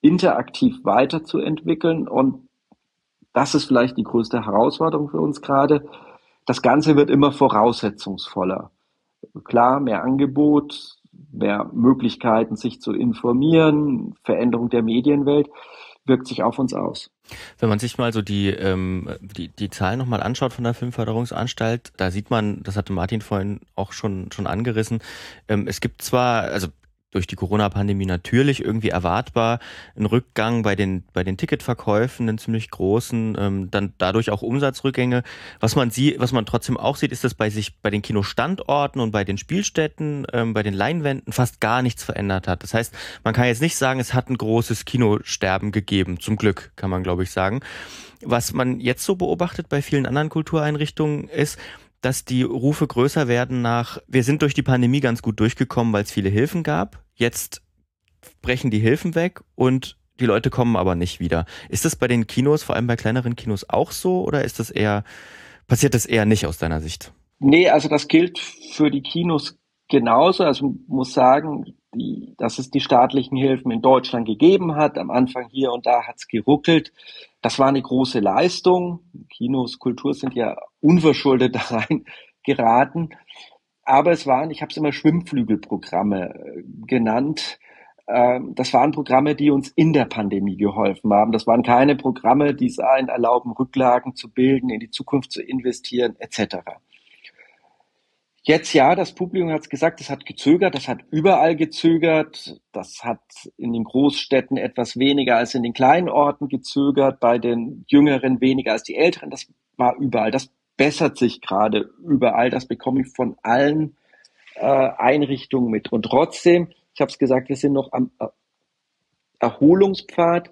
S5: interaktiv weiterzuentwickeln. Und das ist vielleicht die größte Herausforderung für uns gerade, das Ganze wird immer voraussetzungsvoller. Klar, mehr Angebot, mehr Möglichkeiten, sich zu informieren, Veränderung der Medienwelt wirkt sich auf uns aus.
S1: Wenn man sich mal so die, ähm, die, die Zahlen nochmal anschaut von der Filmförderungsanstalt, da sieht man, das hatte Martin vorhin auch schon, schon angerissen, ähm, es gibt zwar, also durch die Corona-Pandemie natürlich irgendwie erwartbar ein Rückgang bei den bei den Ticketverkäufen, einen ziemlich großen, ähm, dann dadurch auch Umsatzrückgänge. Was man sieht, was man trotzdem auch sieht, ist, dass bei sich bei den Kinostandorten und bei den Spielstätten, ähm, bei den Leinwänden fast gar nichts verändert hat. Das heißt, man kann jetzt nicht sagen, es hat ein großes Kinosterben gegeben. Zum Glück kann man, glaube ich, sagen. Was man jetzt so beobachtet bei vielen anderen Kultureinrichtungen ist, dass die Rufe größer werden nach, wir sind durch die Pandemie ganz gut durchgekommen, weil es viele Hilfen gab. Jetzt brechen die Hilfen weg und die Leute kommen aber nicht wieder. Ist das bei den Kinos, vor allem bei kleineren Kinos auch so oder ist das eher, passiert das eher nicht aus deiner Sicht?
S5: Nee, also das gilt für die Kinos genauso. Also muss sagen, die, dass es die staatlichen Hilfen in Deutschland gegeben hat. Am Anfang hier und da hat es geruckelt. Das war eine große Leistung. Kinos, Kultur sind ja unverschuldet da rein geraten. Aber es waren, ich habe es immer Schwimmflügelprogramme äh, genannt. Ähm, das waren Programme, die uns in der Pandemie geholfen haben. Das waren keine Programme, die es einen erlauben, Rücklagen zu bilden, in die Zukunft zu investieren, etc. Jetzt ja, das Publikum hat es gesagt, das hat gezögert, das hat überall gezögert, das hat in den Großstädten etwas weniger als in den kleinen Orten gezögert, bei den Jüngeren weniger als die Älteren, das war überall. Das bessert sich gerade überall, das bekomme ich von allen äh, Einrichtungen mit. Und trotzdem, ich habe es gesagt, wir sind noch am äh, Erholungspfad.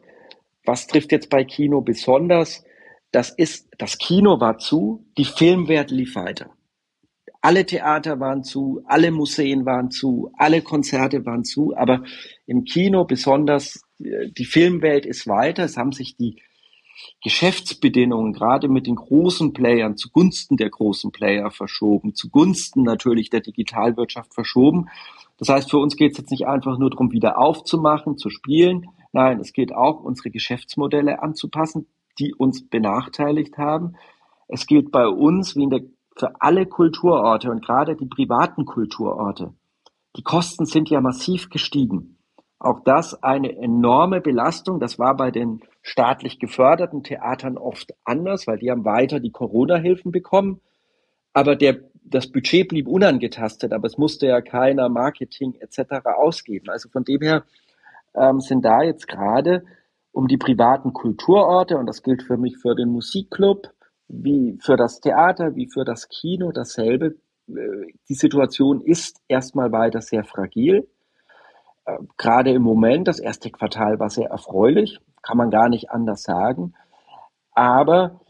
S5: Was trifft jetzt bei Kino besonders? Das ist, das Kino war zu, die Filmwelt lief weiter. Alle Theater waren zu, alle Museen waren zu, alle Konzerte waren zu, aber im Kino besonders die Filmwelt ist weiter. Es haben sich die Geschäftsbedingungen gerade mit den großen Playern zugunsten der großen Player verschoben, zugunsten natürlich der Digitalwirtschaft verschoben. Das heißt, für uns geht es jetzt nicht einfach nur darum, wieder aufzumachen, zu spielen. Nein, es geht auch, unsere Geschäftsmodelle anzupassen, die uns benachteiligt haben. Es gilt bei uns, wie in der für alle Kulturorte und gerade die privaten Kulturorte. Die Kosten sind ja massiv gestiegen. Auch das eine enorme Belastung. Das war bei den staatlich geförderten Theatern oft anders, weil die haben weiter die Corona-Hilfen bekommen. aber der, das Budget blieb unangetastet, aber es musste ja keiner Marketing etc. ausgeben. Also von dem her ähm, sind da jetzt gerade um die privaten Kulturorte, und das gilt für mich für den Musikclub, wie für das Theater, wie für das Kino dasselbe. Äh, die Situation ist erstmal weiter sehr fragil. Gerade im Moment, das erste Quartal war sehr erfreulich, kann man gar nicht anders sagen. Aber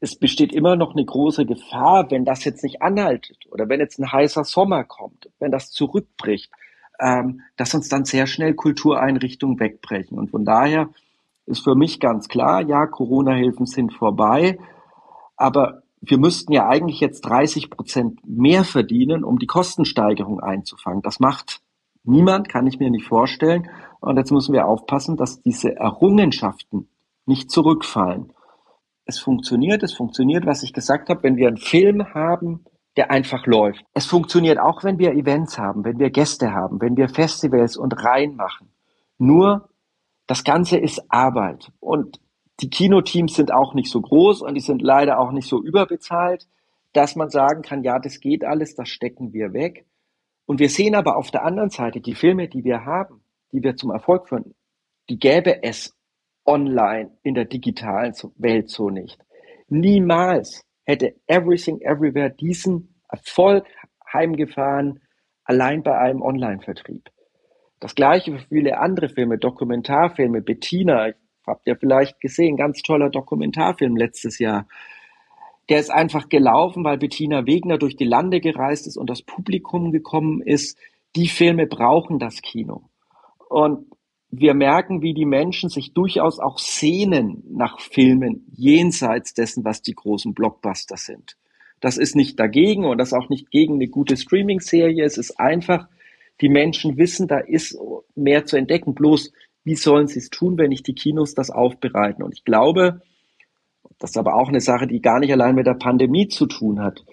S5: es besteht immer noch eine große Gefahr, wenn das jetzt nicht anhaltet oder wenn jetzt ein heißer Sommer kommt, wenn das zurückbricht, ähm, dass uns dann sehr schnell Kultureinrichtungen wegbrechen. Und von daher ist für mich ganz klar, ja, Corona-Hilfen sind vorbei, aber wir müssten ja eigentlich jetzt 30 Prozent mehr verdienen, um die Kostensteigerung einzufangen. Das macht niemand, kann ich mir nicht vorstellen. Und jetzt müssen wir aufpassen, dass diese Errungenschaften nicht zurückfallen. Es funktioniert, es funktioniert, was ich gesagt habe, wenn wir einen Film haben, der einfach läuft. Es funktioniert auch, wenn wir Events haben, wenn wir Gäste haben, wenn wir Festivals und Reihen machen. Nur das Ganze ist Arbeit und die Kinoteams sind auch nicht so groß und die sind leider auch nicht so überbezahlt, dass man sagen kann, ja, das geht alles, das stecken wir weg. Und wir sehen aber auf der anderen Seite die Filme, die wir haben, die wir zum Erfolg führen, die gäbe es online in der digitalen Welt so nicht. Niemals hätte Everything Everywhere diesen Erfolg heimgefahren, allein bei einem Online-Vertrieb. Das gleiche für viele andere Filme, Dokumentarfilme, Bettina, habt ihr vielleicht gesehen, ganz toller Dokumentarfilm letztes Jahr. Der ist einfach gelaufen, weil Bettina Wegner durch die Lande gereist ist und das Publikum gekommen ist. Die Filme brauchen das Kino. Und wir merken, wie die Menschen sich durchaus auch sehnen nach Filmen jenseits dessen, was die großen Blockbuster sind. Das ist nicht dagegen und das auch nicht gegen eine gute Streaming-Serie. Es ist einfach, die Menschen wissen, da ist mehr zu entdecken. Bloß, wie sollen sie es tun, wenn nicht die Kinos das aufbereiten? Und ich glaube, das ist aber auch eine Sache, die gar nicht allein mit der Pandemie zu tun hat.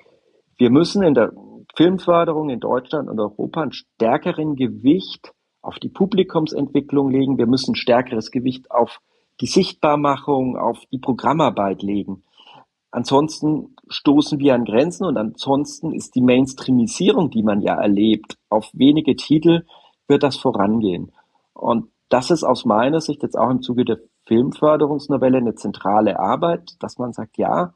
S5: Wir müssen in der Filmförderung in Deutschland und Europa einen stärkeren Gewicht auf die Publikumsentwicklung legen. Wir müssen stärkeres Gewicht auf die Sichtbarmachung, auf die Programmarbeit legen. Ansonsten stoßen wir an Grenzen und ansonsten ist die Mainstreamisierung, die man ja erlebt, auf wenige Titel wird das vorangehen. Und das ist aus meiner Sicht jetzt auch im Zuge der Filmförderungsnovelle eine zentrale Arbeit, dass man sagt, ja,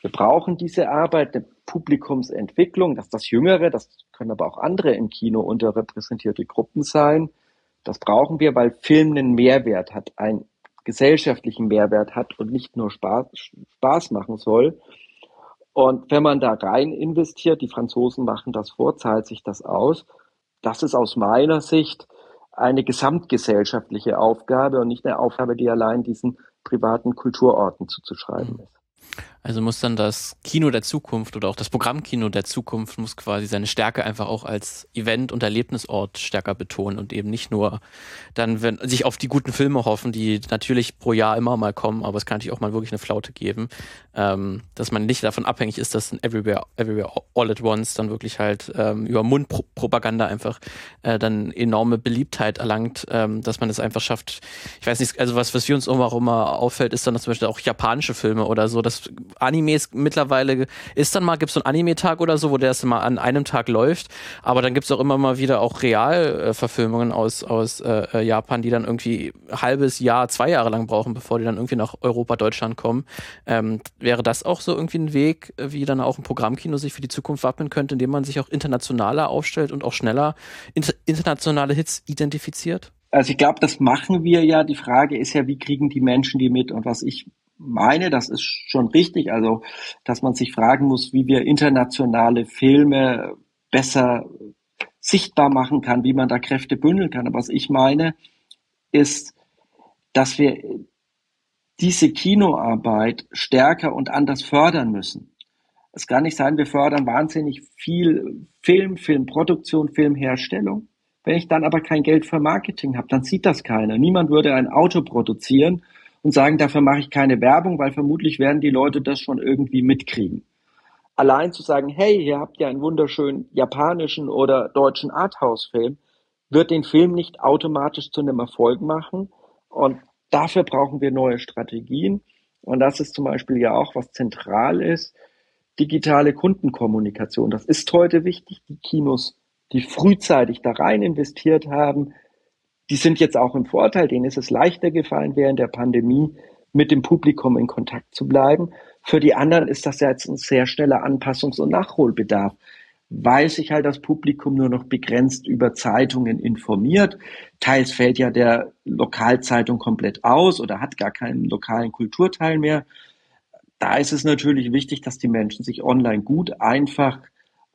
S5: wir brauchen diese Arbeit der Publikumsentwicklung, dass das Jüngere, das können aber auch andere im Kino unterrepräsentierte Gruppen sein. Das brauchen wir, weil Film einen Mehrwert hat, einen gesellschaftlichen Mehrwert hat und nicht nur Spaß, Spaß machen soll. Und wenn man da rein investiert, die Franzosen machen das vor, zahlt sich das aus. Das ist aus meiner Sicht eine gesamtgesellschaftliche Aufgabe und nicht eine Aufgabe, die allein diesen privaten Kulturorten zuzuschreiben ist.
S2: Also muss dann das Kino der Zukunft oder auch das Programmkino der Zukunft muss quasi seine Stärke einfach auch als Event- und Erlebnisort stärker betonen und eben nicht nur dann wenn, sich auf die guten Filme hoffen, die natürlich pro Jahr immer mal kommen, aber es kann natürlich auch mal wirklich eine Flaute geben, ähm, dass man nicht davon abhängig ist, dass ein Everywhere, Everywhere All at Once dann wirklich halt ähm, über Mundpropaganda einfach äh, dann enorme Beliebtheit erlangt, ähm, dass man es einfach schafft. Ich weiß nicht, also was, was wir uns auch immer auffällt, ist dann zum Beispiel auch japanische Filme oder so, dass Animes mittlerweile ist dann mal, gibt es so einen Anime-Tag oder so, wo der erst mal an einem Tag läuft. Aber dann gibt es auch immer mal wieder auch Realverfilmungen aus, aus äh, Japan, die dann irgendwie ein halbes Jahr, zwei Jahre lang brauchen, bevor die dann irgendwie nach Europa, Deutschland kommen. Ähm, wäre das auch so irgendwie ein Weg, wie dann auch ein Programmkino sich für die Zukunft wappnen könnte, indem man sich auch internationaler aufstellt und auch schneller inter internationale Hits identifiziert?
S5: Also ich glaube, das machen wir ja. Die Frage ist ja, wie kriegen die Menschen die mit? Und was ich meine, das ist schon richtig, also dass man sich fragen muss, wie wir internationale Filme besser sichtbar machen kann, wie man da Kräfte bündeln kann. Aber was ich meine, ist, dass wir diese Kinoarbeit stärker und anders fördern müssen. Es kann nicht sein, wir fördern wahnsinnig viel Film, Filmproduktion, Filmherstellung. Wenn ich dann aber kein Geld für Marketing habe, dann sieht das keiner. Niemand würde ein Auto produzieren und sagen, dafür mache ich keine Werbung, weil vermutlich werden die Leute das schon irgendwie mitkriegen. Allein zu sagen, hey, hier habt ihr einen wunderschönen japanischen oder deutschen Arthouse-Film, wird den Film nicht automatisch zu einem Erfolg machen. Und dafür brauchen wir neue Strategien. Und das ist zum Beispiel ja auch, was zentral ist. digitale Kundenkommunikation. Das ist heute wichtig. Die Kinos, die frühzeitig da rein investiert haben, die sind jetzt auch im Vorteil. Denen ist es leichter gefallen, während der Pandemie mit dem Publikum in Kontakt zu bleiben. Für die anderen ist das ja jetzt ein sehr schneller Anpassungs- und Nachholbedarf, weil sich halt das Publikum nur noch begrenzt über Zeitungen informiert. Teils fällt ja der Lokalzeitung komplett aus oder hat gar keinen lokalen Kulturteil mehr. Da ist es natürlich wichtig, dass die Menschen sich online gut, einfach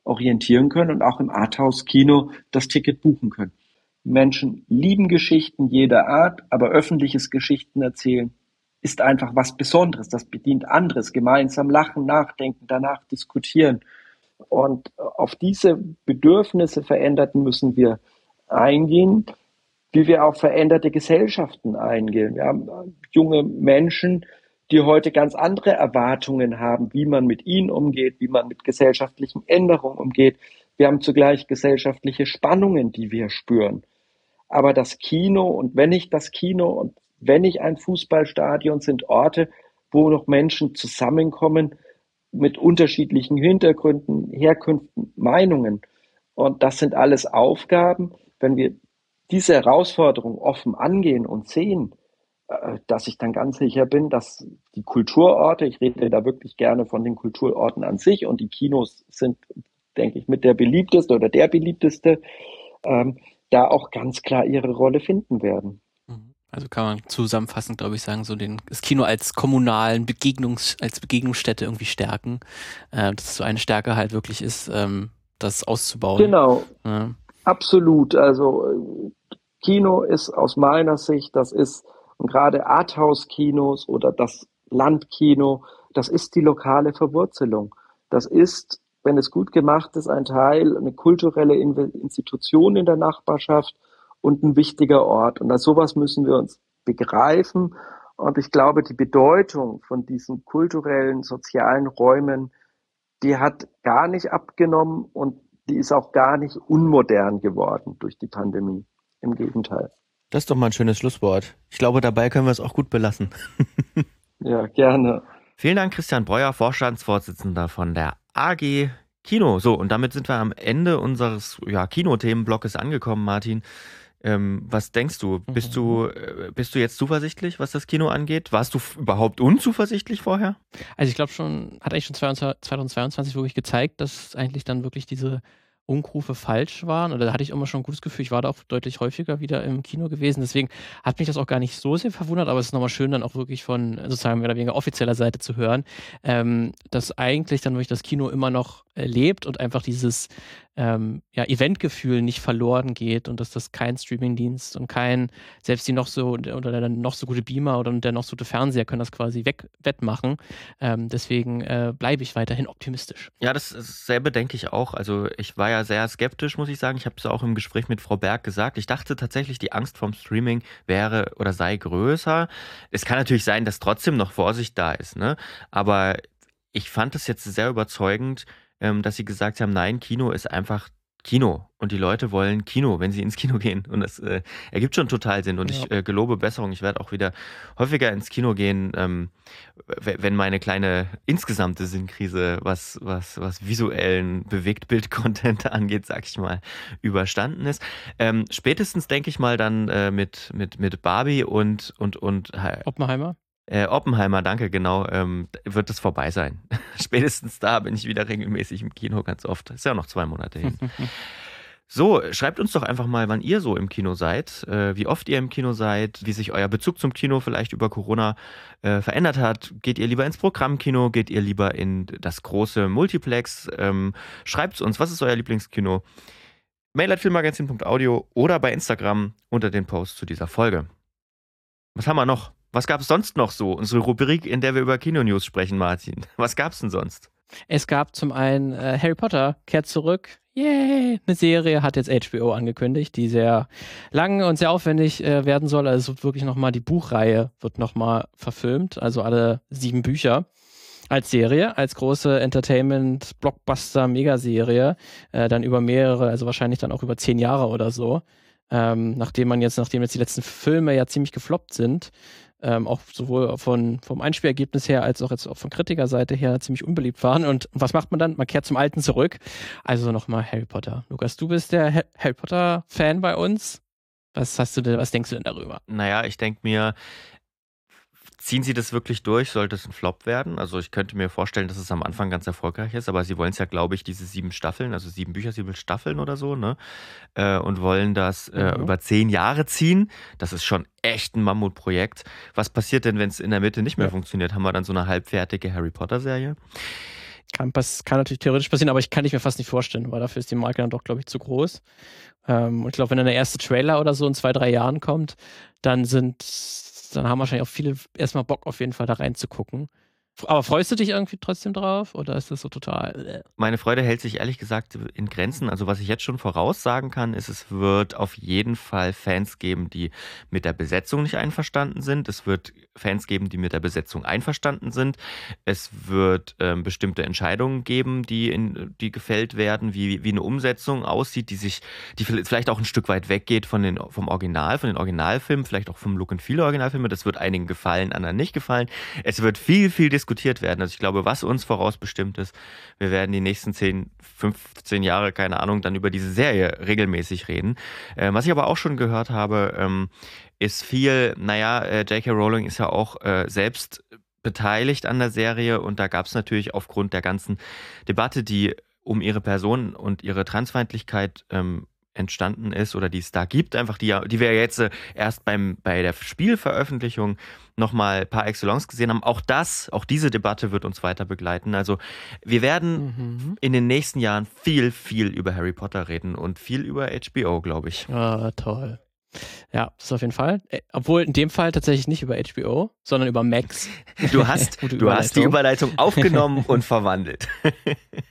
S5: orientieren können und auch im Arthouse-Kino das Ticket buchen können. Menschen lieben Geschichten jeder Art, aber öffentliches Geschichten erzählen ist einfach was Besonderes. Das bedient anderes. Gemeinsam lachen, nachdenken, danach diskutieren. Und auf diese Bedürfnisse veränderten müssen wir eingehen, wie wir auf veränderte Gesellschaften eingehen. Wir haben junge Menschen, die heute ganz andere Erwartungen haben, wie man mit ihnen umgeht, wie man mit gesellschaftlichen Änderungen umgeht. Wir haben zugleich gesellschaftliche Spannungen, die wir spüren. Aber das Kino und wenn ich das Kino und wenn ich ein Fußballstadion sind Orte, wo noch Menschen zusammenkommen mit unterschiedlichen Hintergründen, Herkünften, Meinungen. Und das sind alles Aufgaben. Wenn wir diese Herausforderung offen angehen und sehen, äh, dass ich dann ganz sicher bin, dass die Kulturorte, ich rede da wirklich gerne von den Kulturorten an sich und die Kinos sind, denke ich, mit der beliebteste oder der beliebteste, ähm, da auch ganz klar ihre Rolle finden werden.
S2: Also kann man zusammenfassend, glaube ich, sagen, so den, das Kino als kommunalen Begegnungs, als Begegnungsstätte irgendwie stärken, äh, dass es so eine Stärke halt wirklich ist, ähm, das auszubauen.
S5: Genau. Ja. Absolut. Also Kino ist aus meiner Sicht, das ist und gerade Arthouse-Kinos oder das Landkino, das ist die lokale Verwurzelung. Das ist, wenn es gut gemacht ist, ein Teil, eine kulturelle Institution in der Nachbarschaft und ein wichtiger Ort. Und als sowas müssen wir uns begreifen. Und ich glaube, die Bedeutung von diesen kulturellen, sozialen Räumen, die hat gar nicht abgenommen und die ist auch gar nicht unmodern geworden durch die Pandemie. Im Gegenteil.
S1: Das ist doch mal ein schönes Schlusswort. Ich glaube, dabei können wir es auch gut belassen.
S5: ja, gerne.
S1: Vielen Dank, Christian Breuer, Vorstandsvorsitzender von der AG Kino. So, und damit sind wir am Ende unseres ja, Kinothemenblocks angekommen, Martin. Ähm, was denkst du? Bist du, mhm. äh, bist du jetzt zuversichtlich, was das Kino angeht? Warst du überhaupt unzuversichtlich vorher?
S2: Also ich glaube schon, hat eigentlich schon 2022 wirklich gezeigt, dass eigentlich dann wirklich diese Umrufe falsch waren. Oder da hatte ich immer schon ein gutes Gefühl. Ich war da auch deutlich häufiger wieder im Kino gewesen. Deswegen hat mich das auch gar nicht so sehr verwundert, aber es ist nochmal schön, dann auch wirklich von sozusagen mehr oder weniger offizieller Seite zu hören, ähm, dass eigentlich dann wirklich das Kino immer noch lebt und einfach dieses ähm, ja, Eventgefühl nicht verloren geht und dass das kein Streamingdienst und kein, selbst die noch so oder der noch so gute Beamer oder der noch so gute Fernseher können das quasi weg, wettmachen. Ähm, deswegen äh, bleibe ich weiterhin optimistisch.
S1: Ja, das selbe denke ich auch. Also ich war ja sehr skeptisch, muss ich sagen. Ich habe es auch im Gespräch mit Frau Berg gesagt. Ich dachte tatsächlich, die Angst vom Streaming wäre oder sei größer. Es kann natürlich sein, dass trotzdem noch Vorsicht da ist, ne? Aber ich fand es jetzt sehr überzeugend, ähm, dass sie gesagt haben, nein, Kino ist einfach Kino und die Leute wollen Kino, wenn sie ins Kino gehen. Und das äh, ergibt schon total Sinn. Und ja. ich äh, gelobe Besserung. Ich werde auch wieder häufiger ins Kino gehen, ähm, wenn meine kleine insgesamte Sinnkrise, was, was, was visuellen Bewegtbild-Content angeht, sag ich mal, überstanden ist. Ähm, spätestens denke ich mal dann äh, mit, mit, mit Barbie und, und, und
S2: Oppenheimer.
S1: Äh, Oppenheimer, danke, genau, ähm, wird es vorbei sein. Spätestens da bin ich wieder regelmäßig im Kino ganz oft. Ist ja noch zwei Monate hin. So, schreibt uns doch einfach mal, wann ihr so im Kino seid, äh, wie oft ihr im Kino seid, wie sich euer Bezug zum Kino vielleicht über Corona äh, verändert hat. Geht ihr lieber ins Programmkino? Geht ihr lieber in das große Multiplex? Ähm, schreibt uns, was ist euer Lieblingskino? Mail at filmmagazin.audio oder bei Instagram unter den Post zu dieser Folge. Was haben wir noch? Was gab es sonst noch so? Unsere Rubrik, in der wir über Kino-News sprechen, Martin. Was gab es denn sonst?
S2: Es gab zum einen äh, Harry Potter kehrt zurück. Yay! Eine Serie hat jetzt HBO angekündigt, die sehr lang und sehr aufwendig äh, werden soll. Also es wird wirklich nochmal, die Buchreihe wird nochmal verfilmt, also alle sieben Bücher als Serie, als große Entertainment-Blockbuster-Megaserie, äh, dann über mehrere, also wahrscheinlich dann auch über zehn Jahre oder so. Ähm, nachdem man jetzt, nachdem jetzt die letzten Filme ja ziemlich gefloppt sind, ähm, auch sowohl von, vom Einspielergebnis her als auch jetzt auch von Kritikerseite her ziemlich unbeliebt waren. Und was macht man dann? Man kehrt zum Alten zurück. Also nochmal Harry Potter. Lukas, du bist der ha Harry Potter-Fan bei uns. Was hast du denn, was denkst du denn darüber?
S1: Naja, ich denke mir, Ziehen sie das wirklich durch? Sollte es ein Flop werden? Also ich könnte mir vorstellen, dass es am Anfang ganz erfolgreich ist, aber sie wollen es ja, glaube ich, diese sieben Staffeln, also sieben Bücher, sieben Staffeln oder so, ne? Äh, und wollen das äh, mhm. über zehn Jahre ziehen. Das ist schon echt ein Mammutprojekt. Was passiert denn, wenn es in der Mitte nicht mehr ja. funktioniert? Haben wir dann so eine halbfertige Harry Potter-Serie?
S2: Kann, kann, natürlich theoretisch passieren, aber ich kann ich mir fast nicht vorstellen, weil dafür ist die Marke dann doch, glaube ich, zu groß. Ähm, und ich glaube, wenn dann der erste Trailer oder so in zwei, drei Jahren kommt, dann sind dann haben wahrscheinlich auch viele erstmal Bock auf jeden Fall da reinzugucken. Aber freust du dich irgendwie trotzdem drauf oder ist das so total? Äh?
S1: Meine Freude hält sich ehrlich gesagt in Grenzen. Also was ich jetzt schon voraussagen kann, ist, es wird auf jeden Fall Fans geben, die mit der Besetzung nicht einverstanden sind. Es wird Fans geben, die mit der Besetzung einverstanden sind. Es wird ähm, bestimmte Entscheidungen geben, die, in, die gefällt werden, wie, wie eine Umsetzung aussieht, die sich, die vielleicht auch ein Stück weit weggeht von den, vom Original, von den Originalfilmen, vielleicht auch vom Look and Feel Originalfilme. Das wird einigen gefallen, anderen nicht gefallen. Es wird viel, viel diskutiert diskutiert werden. Also ich glaube, was uns vorausbestimmt ist, wir werden die nächsten 10, 15 Jahre, keine Ahnung, dann über diese Serie regelmäßig reden. Äh, was ich aber auch schon gehört habe, ähm, ist viel, naja, äh, J.K. Rowling ist ja auch äh, selbst beteiligt an der Serie und da gab es natürlich aufgrund der ganzen Debatte, die um ihre Person und ihre Transfeindlichkeit ähm, entstanden ist oder die es da gibt, einfach die, die wir jetzt äh, erst beim, bei der Spielveröffentlichung nochmal par excellence gesehen haben. Auch das, auch diese Debatte wird uns weiter begleiten. Also wir werden mhm. in den nächsten Jahren viel, viel über Harry Potter reden und viel über HBO, glaube ich.
S2: Ah, toll. Ja, das ist auf jeden Fall. Äh, obwohl in dem Fall tatsächlich nicht über HBO, sondern über Max.
S1: Du hast, du hast die Überleitung aufgenommen und verwandelt.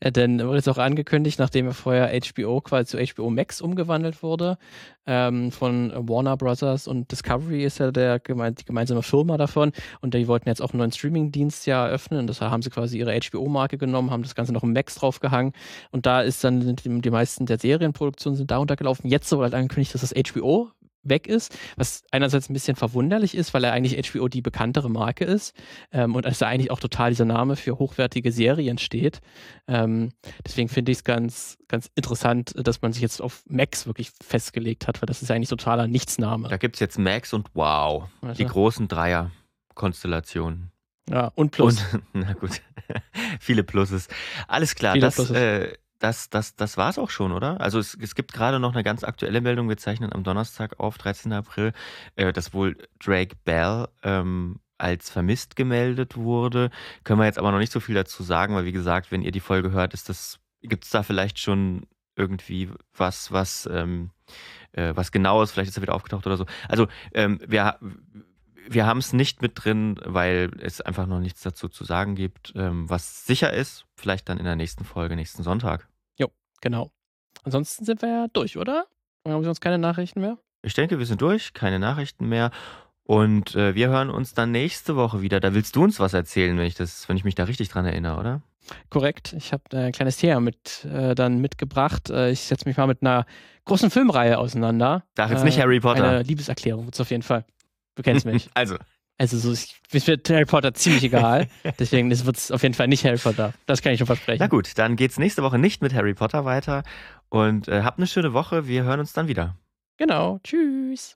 S2: Äh, denn wurde es auch angekündigt, nachdem er vorher HBO quasi zu HBO Max umgewandelt wurde, ähm, von Warner Brothers und Discovery ist ja der geme die gemeinsame Firma davon und die wollten jetzt auch einen neuen Streaming-Dienst ja eröffnen. Deshalb haben sie quasi ihre HBO-Marke genommen, haben das Ganze noch im Max draufgehangen und da ist dann die, die meisten der Serienproduktionen sind da untergelaufen. Jetzt wurde halt angekündigt, dass das HBO weg ist, was einerseits ein bisschen verwunderlich ist, weil er eigentlich HBO die bekanntere Marke ist ähm, und als da eigentlich auch total dieser Name für hochwertige Serien steht. Ähm, deswegen finde ich es ganz, ganz interessant, dass man sich jetzt auf Max wirklich festgelegt hat, weil das ist eigentlich totaler Nichtsname.
S1: Da gibt es jetzt Max und Wow, also. die großen Dreier-Konstellationen.
S2: Ja, und Plus.
S1: Und, na gut, viele Pluses. Alles klar, Viele das Pluses. Äh, das, das, das war es auch schon, oder? Also es, es gibt gerade noch eine ganz aktuelle Meldung. Wir zeichnen am Donnerstag auf, 13. April, äh, dass wohl Drake Bell ähm, als vermisst gemeldet wurde. Können wir jetzt aber noch nicht so viel dazu sagen, weil wie gesagt, wenn ihr die Folge hört, ist das, gibt es da vielleicht schon irgendwie was, was, ähm, äh, was genaues, vielleicht ist er wieder aufgetaucht oder so. Also ähm, wir, wir haben es nicht mit drin, weil es einfach noch nichts dazu zu sagen gibt. Ähm, was sicher ist, vielleicht dann in der nächsten Folge, nächsten Sonntag.
S2: Genau. Ansonsten sind wir ja durch, oder? Haben wir sonst keine Nachrichten mehr?
S1: Ich denke, wir sind durch, keine Nachrichten mehr. Und äh, wir hören uns dann nächste Woche wieder. Da willst du uns was erzählen, wenn ich das, wenn ich mich da richtig dran erinnere, oder?
S2: Korrekt. Ich habe ein kleines Thema mit äh, dann mitgebracht. Äh, ich setze mich mal mit einer großen Filmreihe auseinander.
S1: Sag jetzt nicht Harry Potter.
S2: Eine Liebeserklärung, auf jeden Fall. Du kennst mich.
S1: also.
S2: Also so, ich, mir wird Harry Potter ziemlich egal. Deswegen wird es auf jeden Fall nicht Harry Potter. Das kann ich schon versprechen.
S1: Na gut, dann geht es nächste Woche nicht mit Harry Potter weiter. Und äh, habt eine schöne Woche. Wir hören uns dann wieder.
S2: Genau. Tschüss.